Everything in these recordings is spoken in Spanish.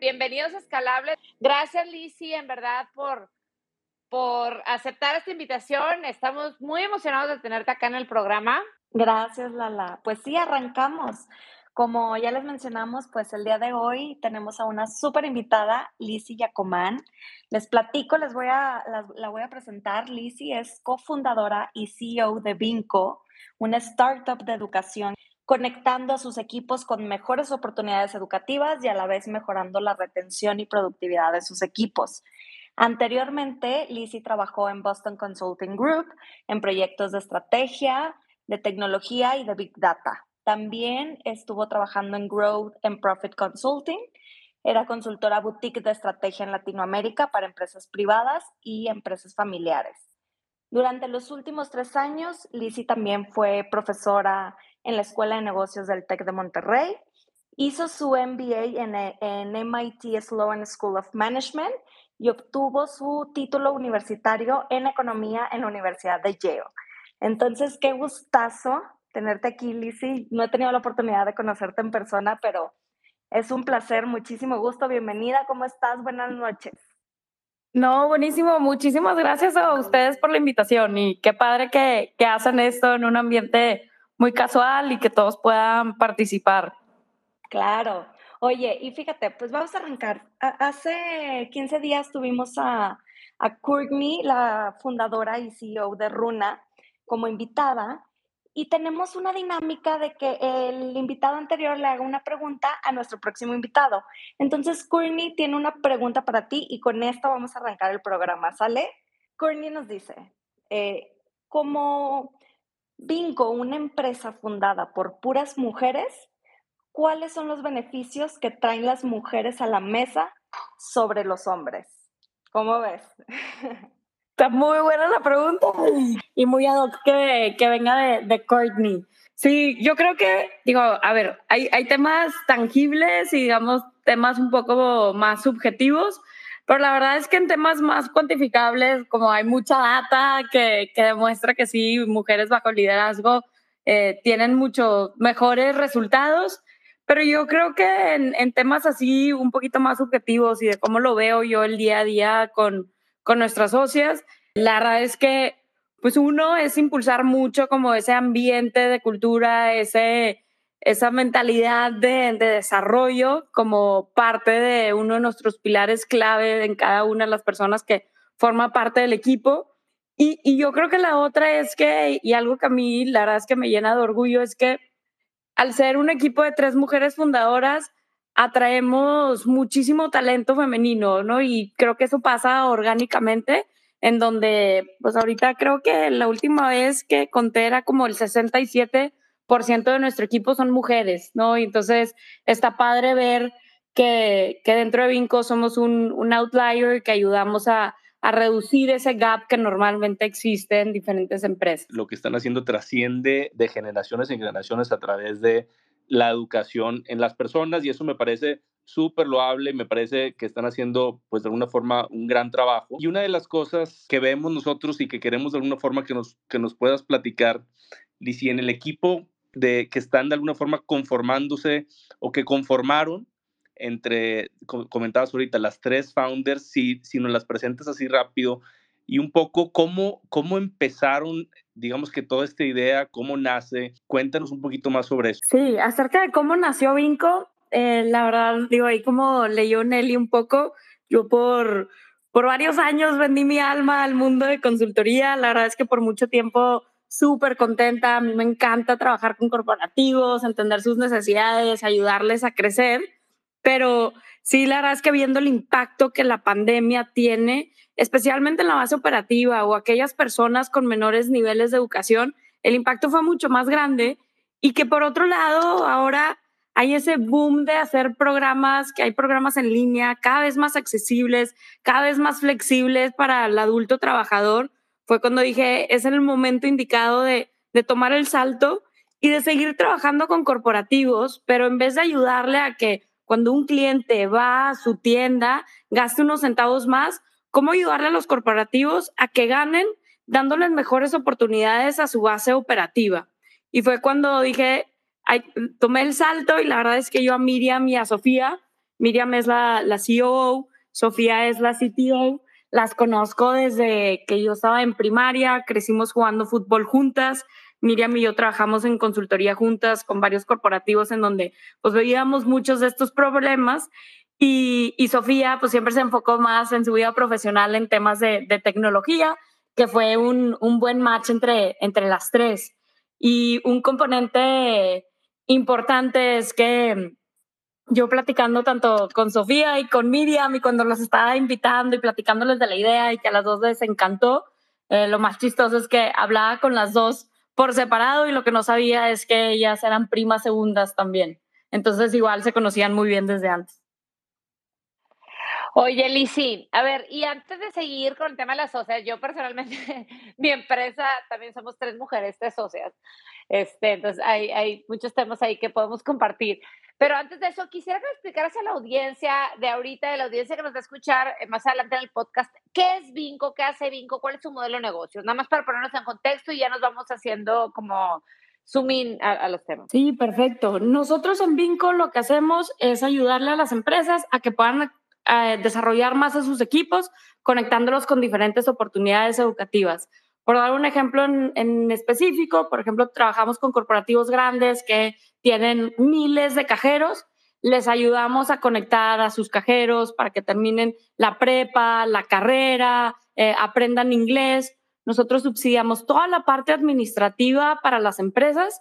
Bienvenidos a Escalables. Gracias, Lizzy, en verdad, por, por aceptar esta invitación. Estamos muy emocionados de tenerte acá en el programa. Gracias, Lala. Pues sí, arrancamos. Como ya les mencionamos, pues el día de hoy tenemos a una súper invitada, Lizzy Yacomán. Les platico, les voy a, la, voy a presentar. Lizzy es cofundadora y CEO de Vinco, una startup de educación conectando a sus equipos con mejores oportunidades educativas y a la vez mejorando la retención y productividad de sus equipos. Anteriormente, Lizzie trabajó en Boston Consulting Group en proyectos de estrategia, de tecnología y de Big Data. También estuvo trabajando en Growth and Profit Consulting. Era consultora boutique de estrategia en Latinoamérica para empresas privadas y empresas familiares. Durante los últimos tres años, Lizzie también fue profesora en la Escuela de Negocios del TEC de Monterrey. Hizo su MBA en, en MIT Sloan School of Management y obtuvo su título universitario en Economía en la Universidad de Yale. Entonces, qué gustazo tenerte aquí, Lizzie. No he tenido la oportunidad de conocerte en persona, pero es un placer, muchísimo gusto. Bienvenida, ¿cómo estás? Buenas noches. No, buenísimo. Muchísimas gracias a ustedes por la invitación y qué padre que, que hacen esto en un ambiente muy casual y que todos puedan participar. Claro. Oye, y fíjate, pues vamos a arrancar. Hace 15 días tuvimos a, a Courtney, la fundadora y CEO de Runa, como invitada y tenemos una dinámica de que el invitado anterior le haga una pregunta a nuestro próximo invitado. Entonces, Courtney tiene una pregunta para ti y con esto vamos a arrancar el programa, ¿sale? Courtney nos dice, eh, como Bingo, una empresa fundada por puras mujeres, ¿cuáles son los beneficios que traen las mujeres a la mesa sobre los hombres? ¿Cómo ves? Está muy buena la pregunta y muy ad hoc que, que venga de, de, Courtney. Sí, yo creo que, digo, a ver, hay, hay temas tangibles y digamos temas un poco más subjetivos, pero la verdad es que en temas más cuantificables, como hay mucha data que, que demuestra que sí, mujeres bajo liderazgo eh, tienen mucho mejores resultados, pero yo creo que en, en, temas así un poquito más subjetivos y de cómo lo veo yo el día a día con, con nuestras socias, la verdad es que, pues uno es impulsar mucho como ese ambiente de cultura, ese, esa mentalidad de, de, desarrollo como parte de uno de nuestros pilares clave en cada una de las personas que forma parte del equipo. Y, y yo creo que la otra es que, y algo que a mí la verdad es que me llena de orgullo, es que al ser un equipo de tres mujeres fundadoras, atraemos muchísimo talento femenino, ¿no? Y creo que eso pasa orgánicamente, en donde, pues ahorita creo que la última vez que conté era como el 67% de nuestro equipo son mujeres, ¿no? Y entonces está padre ver que, que dentro de Vinco somos un, un outlier que ayudamos a, a reducir ese gap que normalmente existe en diferentes empresas. Lo que están haciendo trasciende de generaciones en generaciones a través de la educación en las personas y eso me parece súper loable, me parece que están haciendo pues de alguna forma un gran trabajo. Y una de las cosas que vemos nosotros y que queremos de alguna forma que nos, que nos puedas platicar, Lizy, en el equipo de que están de alguna forma conformándose o que conformaron entre, comentabas ahorita, las tres founders, si, si nos las presentas así rápido, y un poco cómo, cómo empezaron, digamos que toda esta idea, cómo nace. Cuéntanos un poquito más sobre eso. Sí, acerca de cómo nació Vinco, eh, la verdad, digo, ahí como leyó Nelly un poco, yo por, por varios años vendí mi alma al mundo de consultoría. La verdad es que por mucho tiempo súper contenta, a mí me encanta trabajar con corporativos, entender sus necesidades, ayudarles a crecer, pero sí, la verdad es que viendo el impacto que la pandemia tiene, especialmente en la base operativa o aquellas personas con menores niveles de educación, el impacto fue mucho más grande. Y que por otro lado ahora hay ese boom de hacer programas, que hay programas en línea cada vez más accesibles, cada vez más flexibles para el adulto trabajador. Fue cuando dije, es el momento indicado de, de tomar el salto y de seguir trabajando con corporativos, pero en vez de ayudarle a que cuando un cliente va a su tienda gaste unos centavos más, ¿cómo ayudarle a los corporativos a que ganen dándoles mejores oportunidades a su base operativa? Y fue cuando dije, tomé el salto y la verdad es que yo a Miriam y a Sofía, Miriam es la, la CEO, Sofía es la CTO, las conozco desde que yo estaba en primaria, crecimos jugando fútbol juntas, Miriam y yo trabajamos en consultoría juntas con varios corporativos en donde pues veíamos muchos de estos problemas y, y Sofía pues siempre se enfocó más en su vida profesional en temas de, de tecnología, que fue un, un, buen match entre, entre las tres. Y un componente importante es que yo platicando tanto con Sofía y con Miriam y cuando los estaba invitando y platicándoles de la idea y que a las dos les encantó, eh, lo más chistoso es que hablaba con las dos por separado y lo que no sabía es que ellas eran primas segundas también. Entonces igual se conocían muy bien desde antes. Oye, Lisi, a ver, y antes de seguir con el tema de las socias, yo personalmente, mi empresa, también somos tres mujeres, tres socias. Este, entonces, hay, muchos temas ahí que podemos compartir. Pero antes de eso, quisiera que explicaras a la audiencia de ahorita, de la audiencia que nos va a escuchar eh, más adelante en el podcast, ¿qué es Vinco? ¿Qué hace Vinco? ¿Cuál es su modelo de negocio? Nada más para ponernos en contexto y ya nos vamos haciendo como zooming a, a los temas. Sí, perfecto. Nosotros en Vinco lo que hacemos es ayudarle a las empresas a que puedan eh, desarrollar más a sus equipos, conectándolos con diferentes oportunidades educativas. Por dar un ejemplo en, específico, por ejemplo, trabajamos con corporativos grandes que tienen miles de cajeros, les ayudamos a conectar a sus cajeros para que terminen la prepa, la carrera, eh, aprendan inglés. Nosotros subsidiamos toda la parte administrativa para las empresas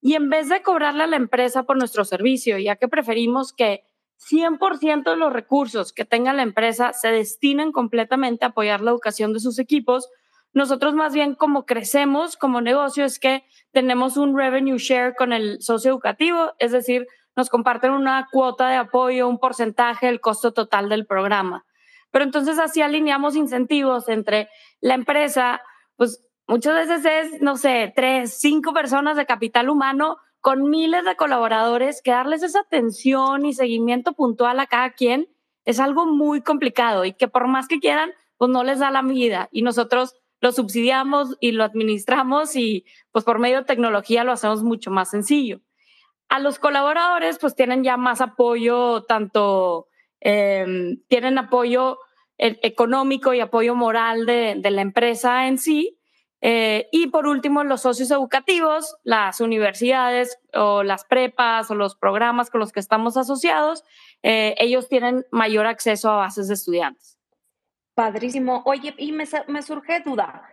y en vez de cobrarle a la empresa por nuestro servicio, ya que preferimos que 100% de los recursos que tenga la empresa se destinen completamente a apoyar la educación de sus equipos. Nosotros más bien como crecemos como negocio es que tenemos un revenue share con el socio educativo, es decir, nos comparten una cuota de apoyo, un porcentaje del costo total del programa. Pero entonces así alineamos incentivos entre la empresa, pues muchas veces es, no sé, tres, cinco personas de capital humano con miles de colaboradores, que darles esa atención y seguimiento puntual a cada quien es algo muy complicado y que por más que quieran, pues no les da la vida y nosotros lo subsidiamos y lo administramos y pues por medio de tecnología lo hacemos mucho más sencillo. A los colaboradores pues tienen ya más apoyo, tanto eh, tienen apoyo eh, económico y apoyo moral de la empresa en sí, eh, y por último, los socios educativos, las universidades o las prepas o los programas con los que estamos asociados, eh, ellos tienen mayor acceso a bases de estudiantes. Padrísimo. Oye, y me, me surge duda.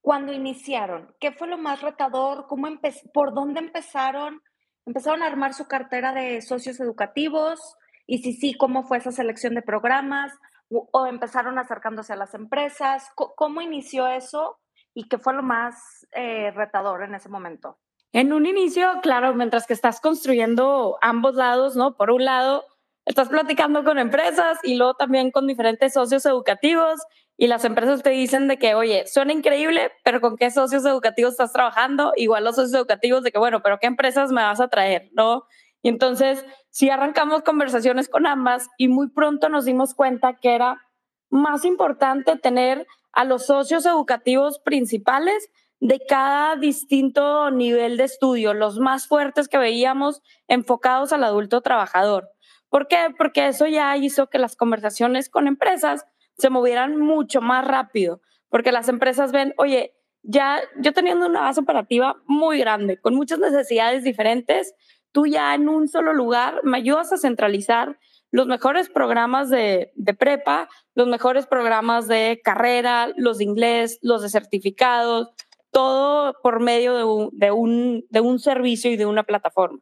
Cuando iniciaron, ¿qué fue lo más retador? ¿Cómo ¿Por dónde empezaron? ¿Empezaron a armar su cartera de socios educativos? Y si sí, ¿cómo fue esa selección de programas? ¿O, o empezaron acercándose a las empresas? ¿Cómo inició eso? Y qué fue lo más eh, retador en ese momento? En un inicio, claro, mientras que estás construyendo ambos lados, ¿no? Por un lado, estás platicando con empresas y luego también con diferentes socios educativos y las empresas te dicen de que, oye, suena increíble, pero ¿con qué socios educativos estás trabajando? Igual los socios educativos de que, bueno, pero ¿qué empresas me vas a traer? ¿No? Y entonces, si arrancamos conversaciones con ambas y muy pronto nos dimos cuenta que era más importante tener a los socios educativos principales de cada distinto nivel de estudio, los más fuertes que veíamos enfocados al adulto trabajador. ¿Por qué? Porque eso ya hizo que las conversaciones con empresas se movieran mucho más rápido, porque las empresas ven, oye, ya yo teniendo una base operativa muy grande, con muchas necesidades diferentes, tú ya en un solo lugar me ayudas a centralizar los mejores programas de, de, prepa, los mejores programas de carrera, los de inglés, los de certificados, todo por medio de un, de un, de un servicio y de una plataforma.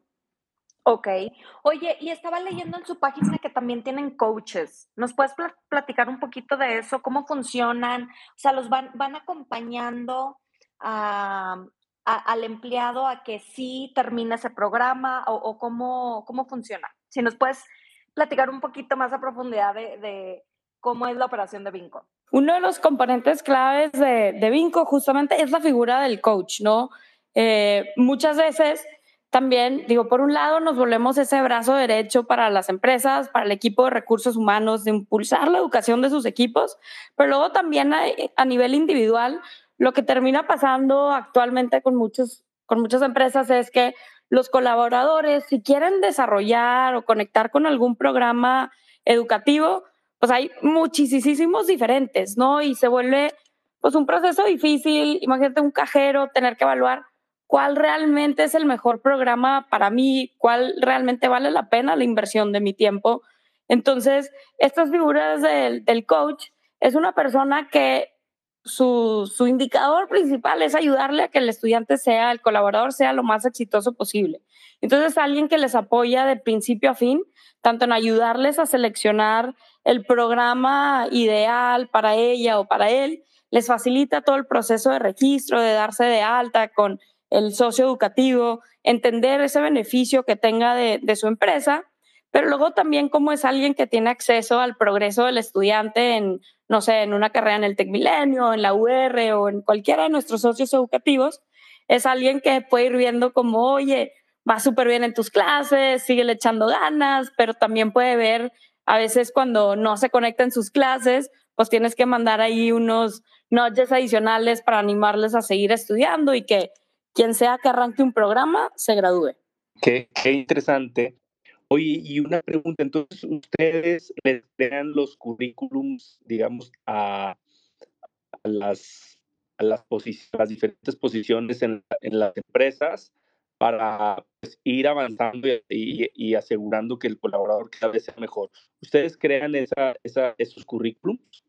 Ok. Oye, y estaba leyendo en su página que también tienen coaches. ¿Nos puedes platicar un poquito de eso? ¿Cómo funcionan? O sea, los van, van acompañando al empleado a que sí termine ese programa o, cómo, cómo funciona. Si nos puedes platicar un poquito más a profundidad de, cómo es la operación de Vinco. Uno de los componentes claves de, Vinco justamente es la figura del coach, ¿no? Eh, muchas veces también, digo, por un lado nos volvemos ese brazo derecho para las empresas, para el equipo de recursos humanos, de impulsar la educación de sus equipos, pero luego también a, nivel individual, lo que termina pasando actualmente con, muchos, con muchas empresas es que los colaboradores, si quieren desarrollar o conectar con algún programa educativo, pues hay muchísimos diferentes, ¿no? Y se vuelve pues un proceso difícil, imagínate un cajero, tener que evaluar cuál realmente es el mejor programa para mí, cuál realmente vale la pena la inversión de mi tiempo. Entonces, estas figuras del, coach es una persona que su, indicador principal es ayudarle a que el estudiante sea, el colaborador sea lo más exitoso posible. Entonces, alguien que les apoya de principio a fin, tanto en ayudarles a seleccionar el programa ideal para ella o para él, les facilita todo el proceso de registro, de darse de alta con el socio educativo, entender ese beneficio que tenga de, su empresa, pero luego también como es alguien que tiene acceso al progreso del estudiante en, no sé, en una carrera en el Tec Milenio, en la UR o en cualquiera de nuestros socios educativos, es alguien que puede ir viendo como, oye, va súper bien en tus clases, sigue echando ganas, pero también puede ver a veces cuando no se conecta en sus clases, pues tienes que mandar ahí unos notches adicionales para animarles a seguir estudiando y que quien sea que arranque un programa se gradúe. Qué interesante. Oye, y una pregunta, entonces, ¿ustedes les dan los currículums, digamos, a, las, a las, las diferentes posiciones en, en, las empresas para pues, ir avanzando y, y, asegurando que el colaborador cada vez sea mejor? ¿Ustedes crean esa, esa, esos currículums?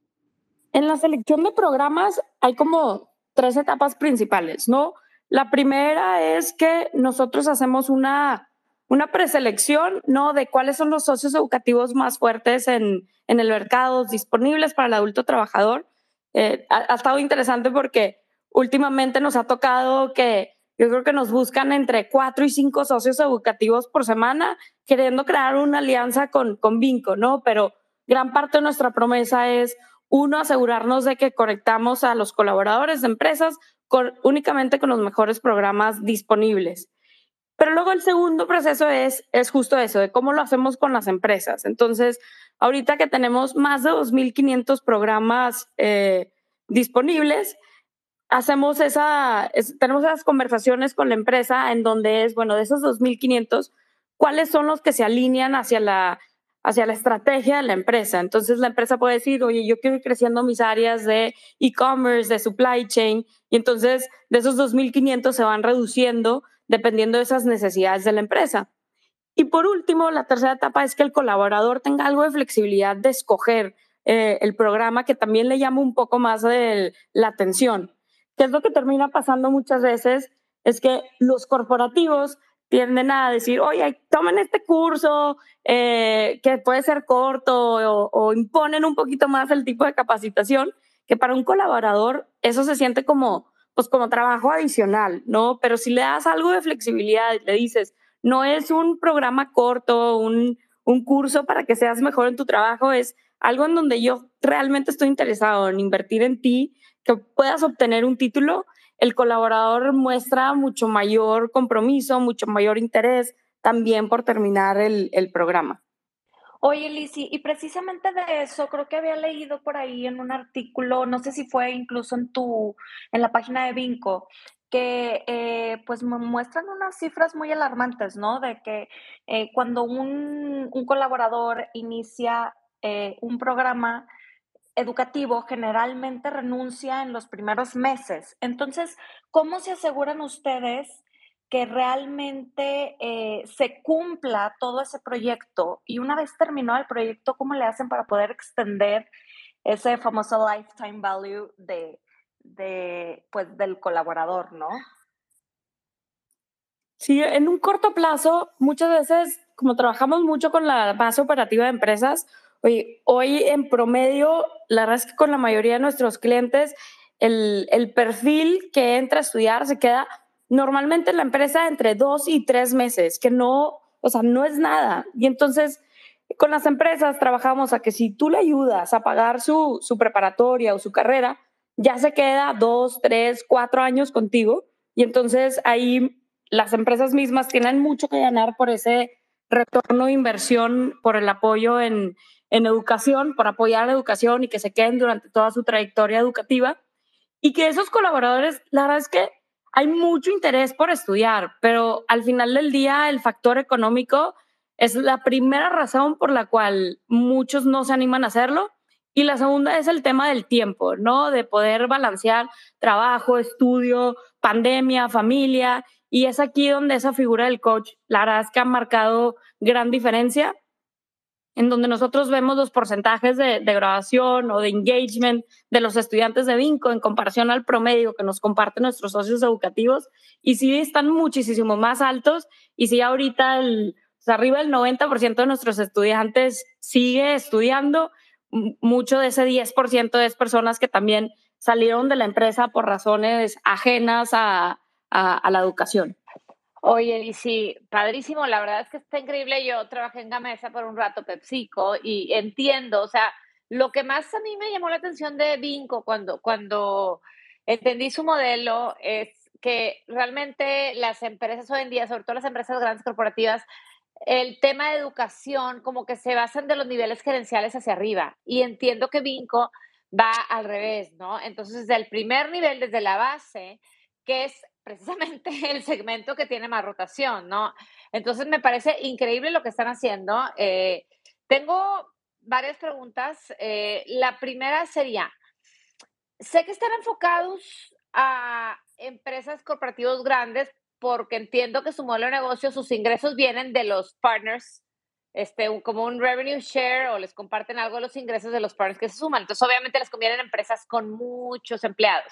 En la selección de programas hay como tres etapas principales, ¿no? La primera es que nosotros hacemos una, una preselección, ¿no? De cuáles son los socios educativos más fuertes en, en el mercado, disponibles para el adulto trabajador. Eh, ha, estado interesante porque últimamente nos ha tocado que yo creo que nos buscan entre cuatro y cinco socios educativos por semana, queriendo crear una alianza con, con Vinco, ¿no? Pero gran parte de nuestra promesa es, uno, asegurarnos de que conectamos a los colaboradores de empresas únicamente con los mejores programas disponibles. Pero luego el segundo proceso es, es justo eso, de cómo lo hacemos con las empresas. Entonces, ahorita que tenemos más de 2.500 programas eh, disponibles, hacemos esa, tenemos esas conversaciones con la empresa en donde es, bueno, de esos 2.500, ¿cuáles son los que se alinean hacia la hacia la estrategia de la empresa. Entonces la empresa puede decir, oye, yo quiero ir creciendo mis áreas de e-commerce, de supply chain, y entonces de esos 2.500 se van reduciendo dependiendo de esas necesidades de la empresa. Y por último, la tercera etapa es que el colaborador tenga algo de flexibilidad de escoger eh, el programa que también le llama un poco más de la atención. ¿Qué es lo que termina pasando muchas veces? Es que los corporativos tienden a decir, oye, tomen este curso eh, que puede ser corto o, imponen un poquito más el tipo de capacitación, que para un colaborador eso se siente como, pues como trabajo adicional, ¿no? Pero si le das algo de flexibilidad le dices, no es un programa corto, un, un curso para que seas mejor en tu trabajo, es algo en donde yo realmente estoy interesado en invertir en ti, que puedas obtener un título el colaborador muestra mucho mayor compromiso, mucho mayor interés también por terminar el, programa. Oye, Lisi, y precisamente de eso creo que había leído por ahí en un artículo, no sé si fue incluso en tu, en la página de Vinco, que eh, pues muestran unas cifras muy alarmantes, ¿no? De que eh, cuando un, colaborador inicia eh, un programa, educativo generalmente renuncia en los primeros meses. Entonces, ¿cómo se aseguran ustedes que realmente eh, se cumpla todo ese proyecto? Y una vez terminado el proyecto, ¿cómo le hacen para poder extender ese famoso lifetime value de, de pues, del colaborador, no? Sí, en un corto plazo, muchas veces, como trabajamos mucho con la base operativa de empresas, hoy, hoy en promedio, la verdad es que con la mayoría de nuestros clientes, el, el perfil que entra a estudiar se queda normalmente en la empresa entre dos y tres meses, que no, o sea, no es nada. Y entonces, con las empresas trabajamos a que si tú le ayudas a pagar su, su preparatoria o su carrera, ya se queda dos, tres, cuatro años contigo. Y entonces ahí las empresas mismas tienen mucho que ganar por ese retorno de inversión, por el apoyo en, en educación, por apoyar la educación y que se queden durante toda su trayectoria educativa. Y que esos colaboradores, la verdad es que hay mucho interés por estudiar, pero al final del día el factor económico es la primera razón por la cual muchos no se animan a hacerlo. Y la segunda es el tema del tiempo, ¿no? De poder balancear trabajo, estudio, pandemia, familia. Y es aquí donde esa figura del coach, la verdad es que ha marcado gran diferencia en donde nosotros vemos los porcentajes de, grabación o de engagement de los estudiantes de Vinco en comparación al promedio que nos comparten nuestros socios educativos, y sí están muchísimo más altos, y sí ahorita el, arriba del 90% de nuestros estudiantes sigue estudiando, mucho de ese 10% es personas que también salieron de la empresa por razones ajenas a, a la educación. Oye, sí, padrísimo, la verdad es que está increíble. Yo trabajé en Gamesa por un rato, PepsiCo, y entiendo, o sea, lo que más a mí me llamó la atención de Vinco cuando, cuando entendí su modelo es que realmente las empresas hoy en día, sobre todo las empresas grandes corporativas, el tema de educación como que se basan de los niveles gerenciales hacia arriba. Y entiendo que Vinco va al revés, ¿no? Entonces, desde el primer nivel, desde la base, que es precisamente el segmento que tiene más rotación, ¿no? Entonces me parece increíble lo que están haciendo. Eh, tengo varias preguntas. Eh, la primera sería, sé que están enfocados a empresas corporativos grandes porque entiendo que su modelo de negocio, sus ingresos vienen de los partners, este, como un revenue share o les comparten algo de los ingresos de los partners que se suman. Entonces, obviamente les convienen empresas con muchos empleados.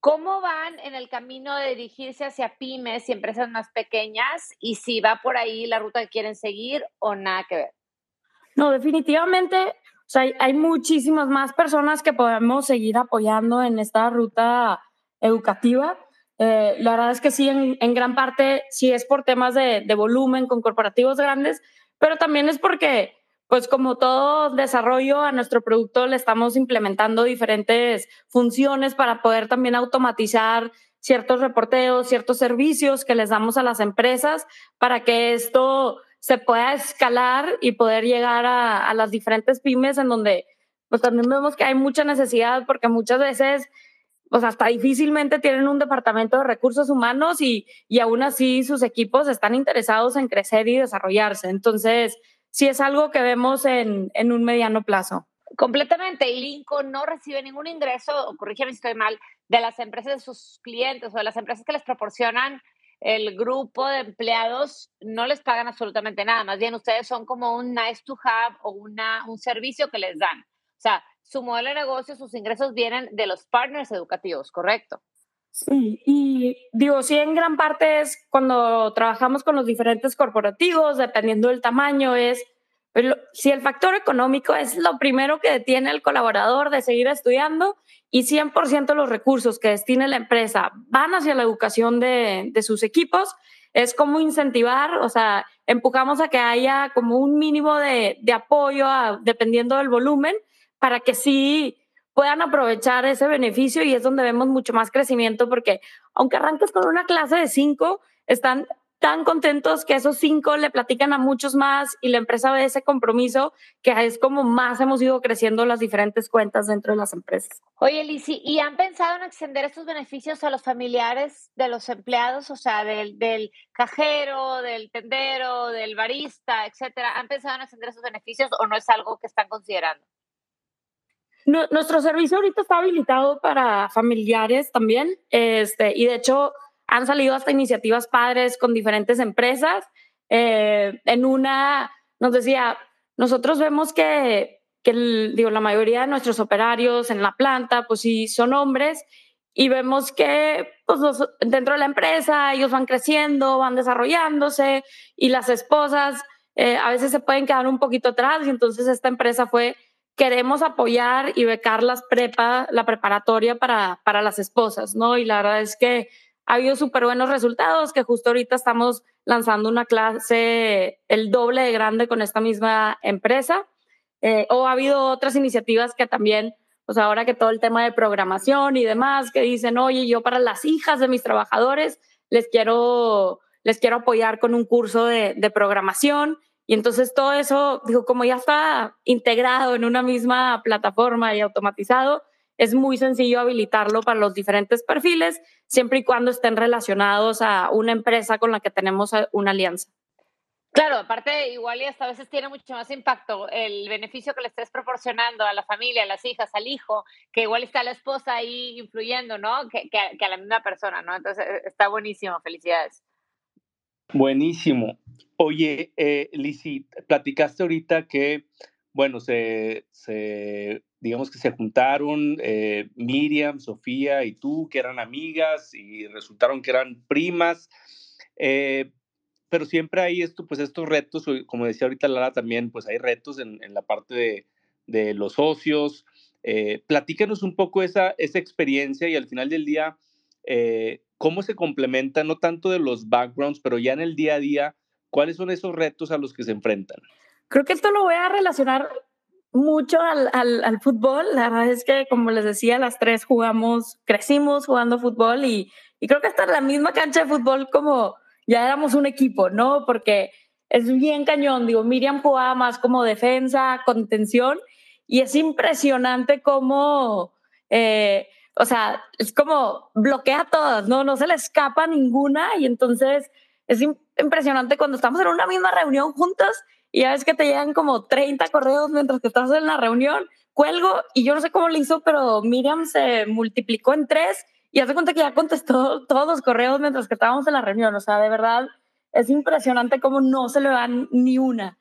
¿Cómo van en el camino de dirigirse hacia pymes y empresas más pequeñas? Y si va por ahí la ruta que quieren seguir o nada que ver. No, definitivamente, o sea, hay, muchísimas más personas que podemos seguir apoyando en esta ruta educativa. Eh, la verdad es que sí, en, gran parte sí es por temas de, de volumen con corporativos grandes, pero también es porque pues como todo desarrollo a nuestro producto le estamos implementando diferentes funciones para poder también automatizar ciertos reporteos, ciertos servicios que les damos a las empresas para que esto se pueda escalar y poder llegar a, las diferentes pymes en donde pues también vemos que hay mucha necesidad porque muchas veces pues hasta difícilmente tienen un departamento de recursos humanos y, y aún así sus equipos están interesados en crecer y desarrollarse. Entonces, si es algo que vemos en, en un mediano plazo. Completamente. Y Lincoln no recibe ningún ingreso, corrígeme si estoy mal, de las empresas de sus clientes o de las empresas que les proporcionan el grupo de empleados, no les pagan absolutamente nada. Más bien, ustedes son como un nice to have o una, un servicio que les dan. O sea, su modelo de negocio, sus ingresos vienen de los partners educativos, ¿correcto? Sí, y digo, sí, en gran parte es cuando trabajamos con los diferentes corporativos, dependiendo del tamaño, es si el factor económico es lo primero que detiene al colaborador de seguir estudiando y 100% los recursos que destine la empresa van hacia la educación de, de sus equipos, es como incentivar, o sea, empujamos a que haya como un mínimo de, de apoyo dependiendo del volumen para que sí puedan aprovechar ese beneficio y es donde vemos mucho más crecimiento porque aunque arranques con una clase de cinco, están tan contentos que esos cinco le platican a muchos más y la empresa ve ese compromiso que es como más hemos ido creciendo las diferentes cuentas dentro de las empresas. Oye, Lisi, ¿y han pensado en extender estos beneficios a los familiares de los empleados, o sea, del, del cajero, del tendero, del barista, etcétera? ¿Han pensado en extender esos beneficios o no es algo que están considerando? Nuestro servicio ahorita está habilitado para familiares también, este, y de hecho han salido hasta iniciativas padres con diferentes empresas. Eh, en una nos decía, nosotros vemos que, que digo, la mayoría de nuestros operarios en la planta, pues sí, son hombres, y vemos que pues, dentro de la empresa ellos van creciendo, van desarrollándose y las esposas eh, a veces se pueden quedar un poquito atrás y entonces esta empresa fue queremos apoyar y becar las prepa, la preparatoria para, para las esposas, ¿no? Y la verdad es que ha habido súper buenos resultados, que justo ahorita estamos lanzando una clase el doble de grande con esta misma empresa. Eh, o ha habido otras iniciativas que también pues ahora que todo el tema de programación y demás, que dicen, oye, yo para las hijas de mis trabajadores les quiero, les quiero apoyar con un curso de, de programación. Y entonces todo eso, digo, como ya está integrado en una misma plataforma y automatizado, es muy sencillo habilitarlo para los diferentes perfiles, siempre y cuando estén relacionados a una empresa con la que tenemos una alianza. Claro, aparte igual y hasta a veces tiene mucho más impacto el beneficio que le estés proporcionando a la familia, a las hijas, al hijo, que igual está la esposa ahí influyendo, ¿no? Que, que, a la misma persona, ¿no? Entonces e, está buenísimo, felicidades. Buenísimo. Oye, eh, platicaste ahorita que, bueno, se, digamos que se juntaron eh, Miriam, Sofía y tú, que eran amigas y resultaron que eran primas. Eh, pero siempre hay esto, pues estos retos, como decía ahorita Lara también, pues hay retos en, la parte de, los socios. Eh, platícanos un poco esa, experiencia y al final del día, cómo se complementa, no tanto de los backgrounds, pero ya en el día a día, cuáles son esos retos a los que se enfrentan. Creo que esto lo voy a relacionar mucho al, al, al fútbol. La verdad es que, como les decía, las tres jugamos, crecimos jugando fútbol y, y creo que está en la misma cancha de fútbol como ya éramos un equipo, ¿no? Porque es bien cañón, digo, Miriam jugaba más como defensa, contención, y es impresionante cómo, eh, o sea, es como bloquea todas, ¿no? No se le escapa ninguna, y entonces es impresionante cuando estamos en una misma reunión juntas y ya ves que te llegan como 30 correos mientras que estás en la reunión, cuelgo y yo no sé cómo le hizo, pero Miriam se multiplicó en tres y hace cuenta que ya contestó todos los correos mientras que estábamos en la reunión. O sea, de verdad es impresionante cómo no se le dan ni una.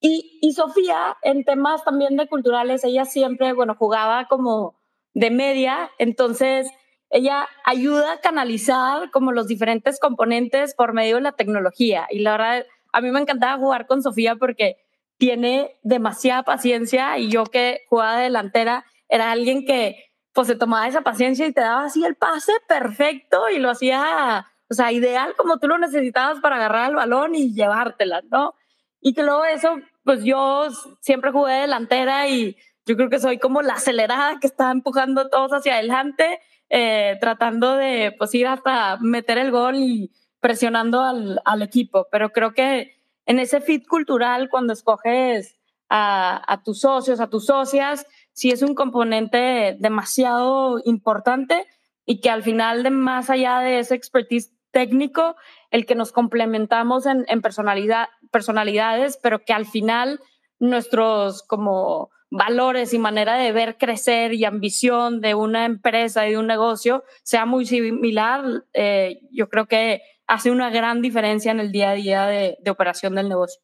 Y, y Sofía, en temas también de culturales, ella siempre, bueno, jugaba como de media, entonces ella ayuda a canalizar como los diferentes componentes por medio de la tecnología. Y la verdad, a mí me encantaba jugar con Sofía porque tiene demasiada paciencia y yo que jugaba delantera era alguien que pues se tomaba esa paciencia y te daba así el pase perfecto y lo hacía, o sea, ideal como tú lo necesitabas para agarrar el balón y llevártela, ¿no? Y que luego eso, pues yo siempre jugué delantera y yo creo que soy como la acelerada que está empujando todos hacia adelante, eh, tratando de pues ir hasta meter el gol y presionando al, al, equipo. Pero creo que en ese fit cultural, cuando escoges a, a tus socios, a tus socias, sí es un componente demasiado importante y que al final, de más allá de ese expertise técnico, el que nos complementamos en, en personalidad, personalidades, pero que al final nuestros como valores y manera de ver crecer y ambición de una empresa y de un negocio sea muy similar, eh, yo creo que hace una gran diferencia en el día a día de, de operación del negocio.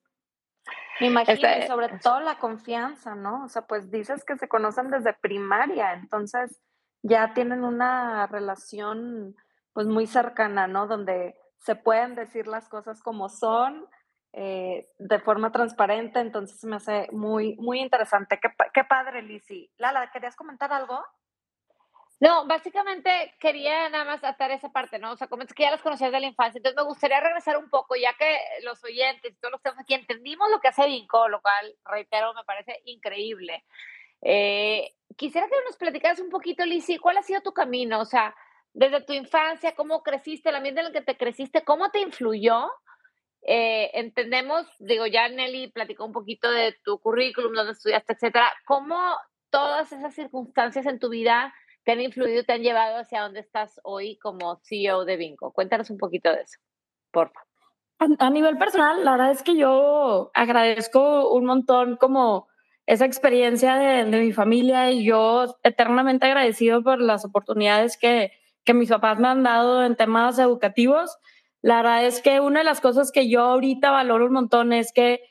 Me imagino, este, sobre todo la confianza, ¿no? O sea, pues dices que se conocen desde primaria, entonces ya tienen una relación pues muy cercana, ¿no? Donde se pueden decir las cosas como son, eh, de forma transparente, entonces me hace muy, muy interesante. Qué, padre, Lizzy. Lala, ¿querías comentar algo? No, básicamente quería nada más atar esa parte, ¿no? O sea, como es que ya las conocías de la infancia, entonces me gustaría regresar un poco, ya que los oyentes y todos los que estamos aquí entendimos lo que hace Vinco, lo cual, reitero, me parece increíble. Eh, quisiera que nos platicaras un poquito, Lizzy, ¿cuál ha sido tu camino? O sea, desde tu infancia, cómo creciste, el ambiente en el que te creciste, cómo te influyó. Eh, entendemos, digo, ya Nelly platicó un poquito de tu currículum, donde estudiaste, etcétera. ¿Cómo todas esas circunstancias en tu vida te han influido, te han llevado hacia donde estás hoy como CEO de Vinco? Cuéntanos un poquito de eso, por favor. A, a nivel personal, la verdad es que yo agradezco un montón como esa experiencia de, de, mi familia y yo eternamente agradecido por las oportunidades que, que mis papás me han dado en temas educativos. La verdad es que una de las cosas que yo ahorita valoro un montón es que,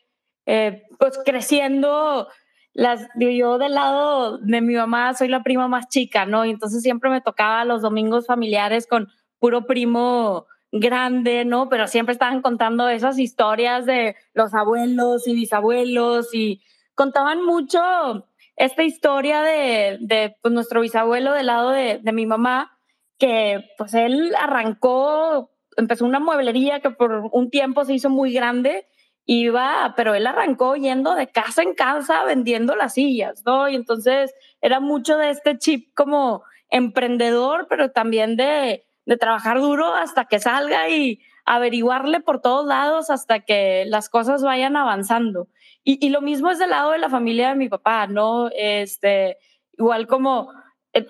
eh, pues creciendo, las, yo del lado de mi mamá soy la prima más chica, ¿no? Y entonces siempre me tocaba los domingos familiares con puro primo grande, ¿no? Pero siempre estaban contando esas historias de los abuelos y bisabuelos y contaban mucho esta historia de, de pues, nuestro bisabuelo del lado de, de mi mamá, que pues él arrancó, empezó una mueblería que por un tiempo se hizo muy grande iba, pero él arrancó yendo de casa en casa vendiendo las sillas, ¿no? Y entonces era mucho de este chip como emprendedor, pero también de, de trabajar duro hasta que salga y averiguarle por todos lados hasta que las cosas vayan avanzando. Y, y lo mismo es del lado de la familia de mi papá, ¿no? Este, igual como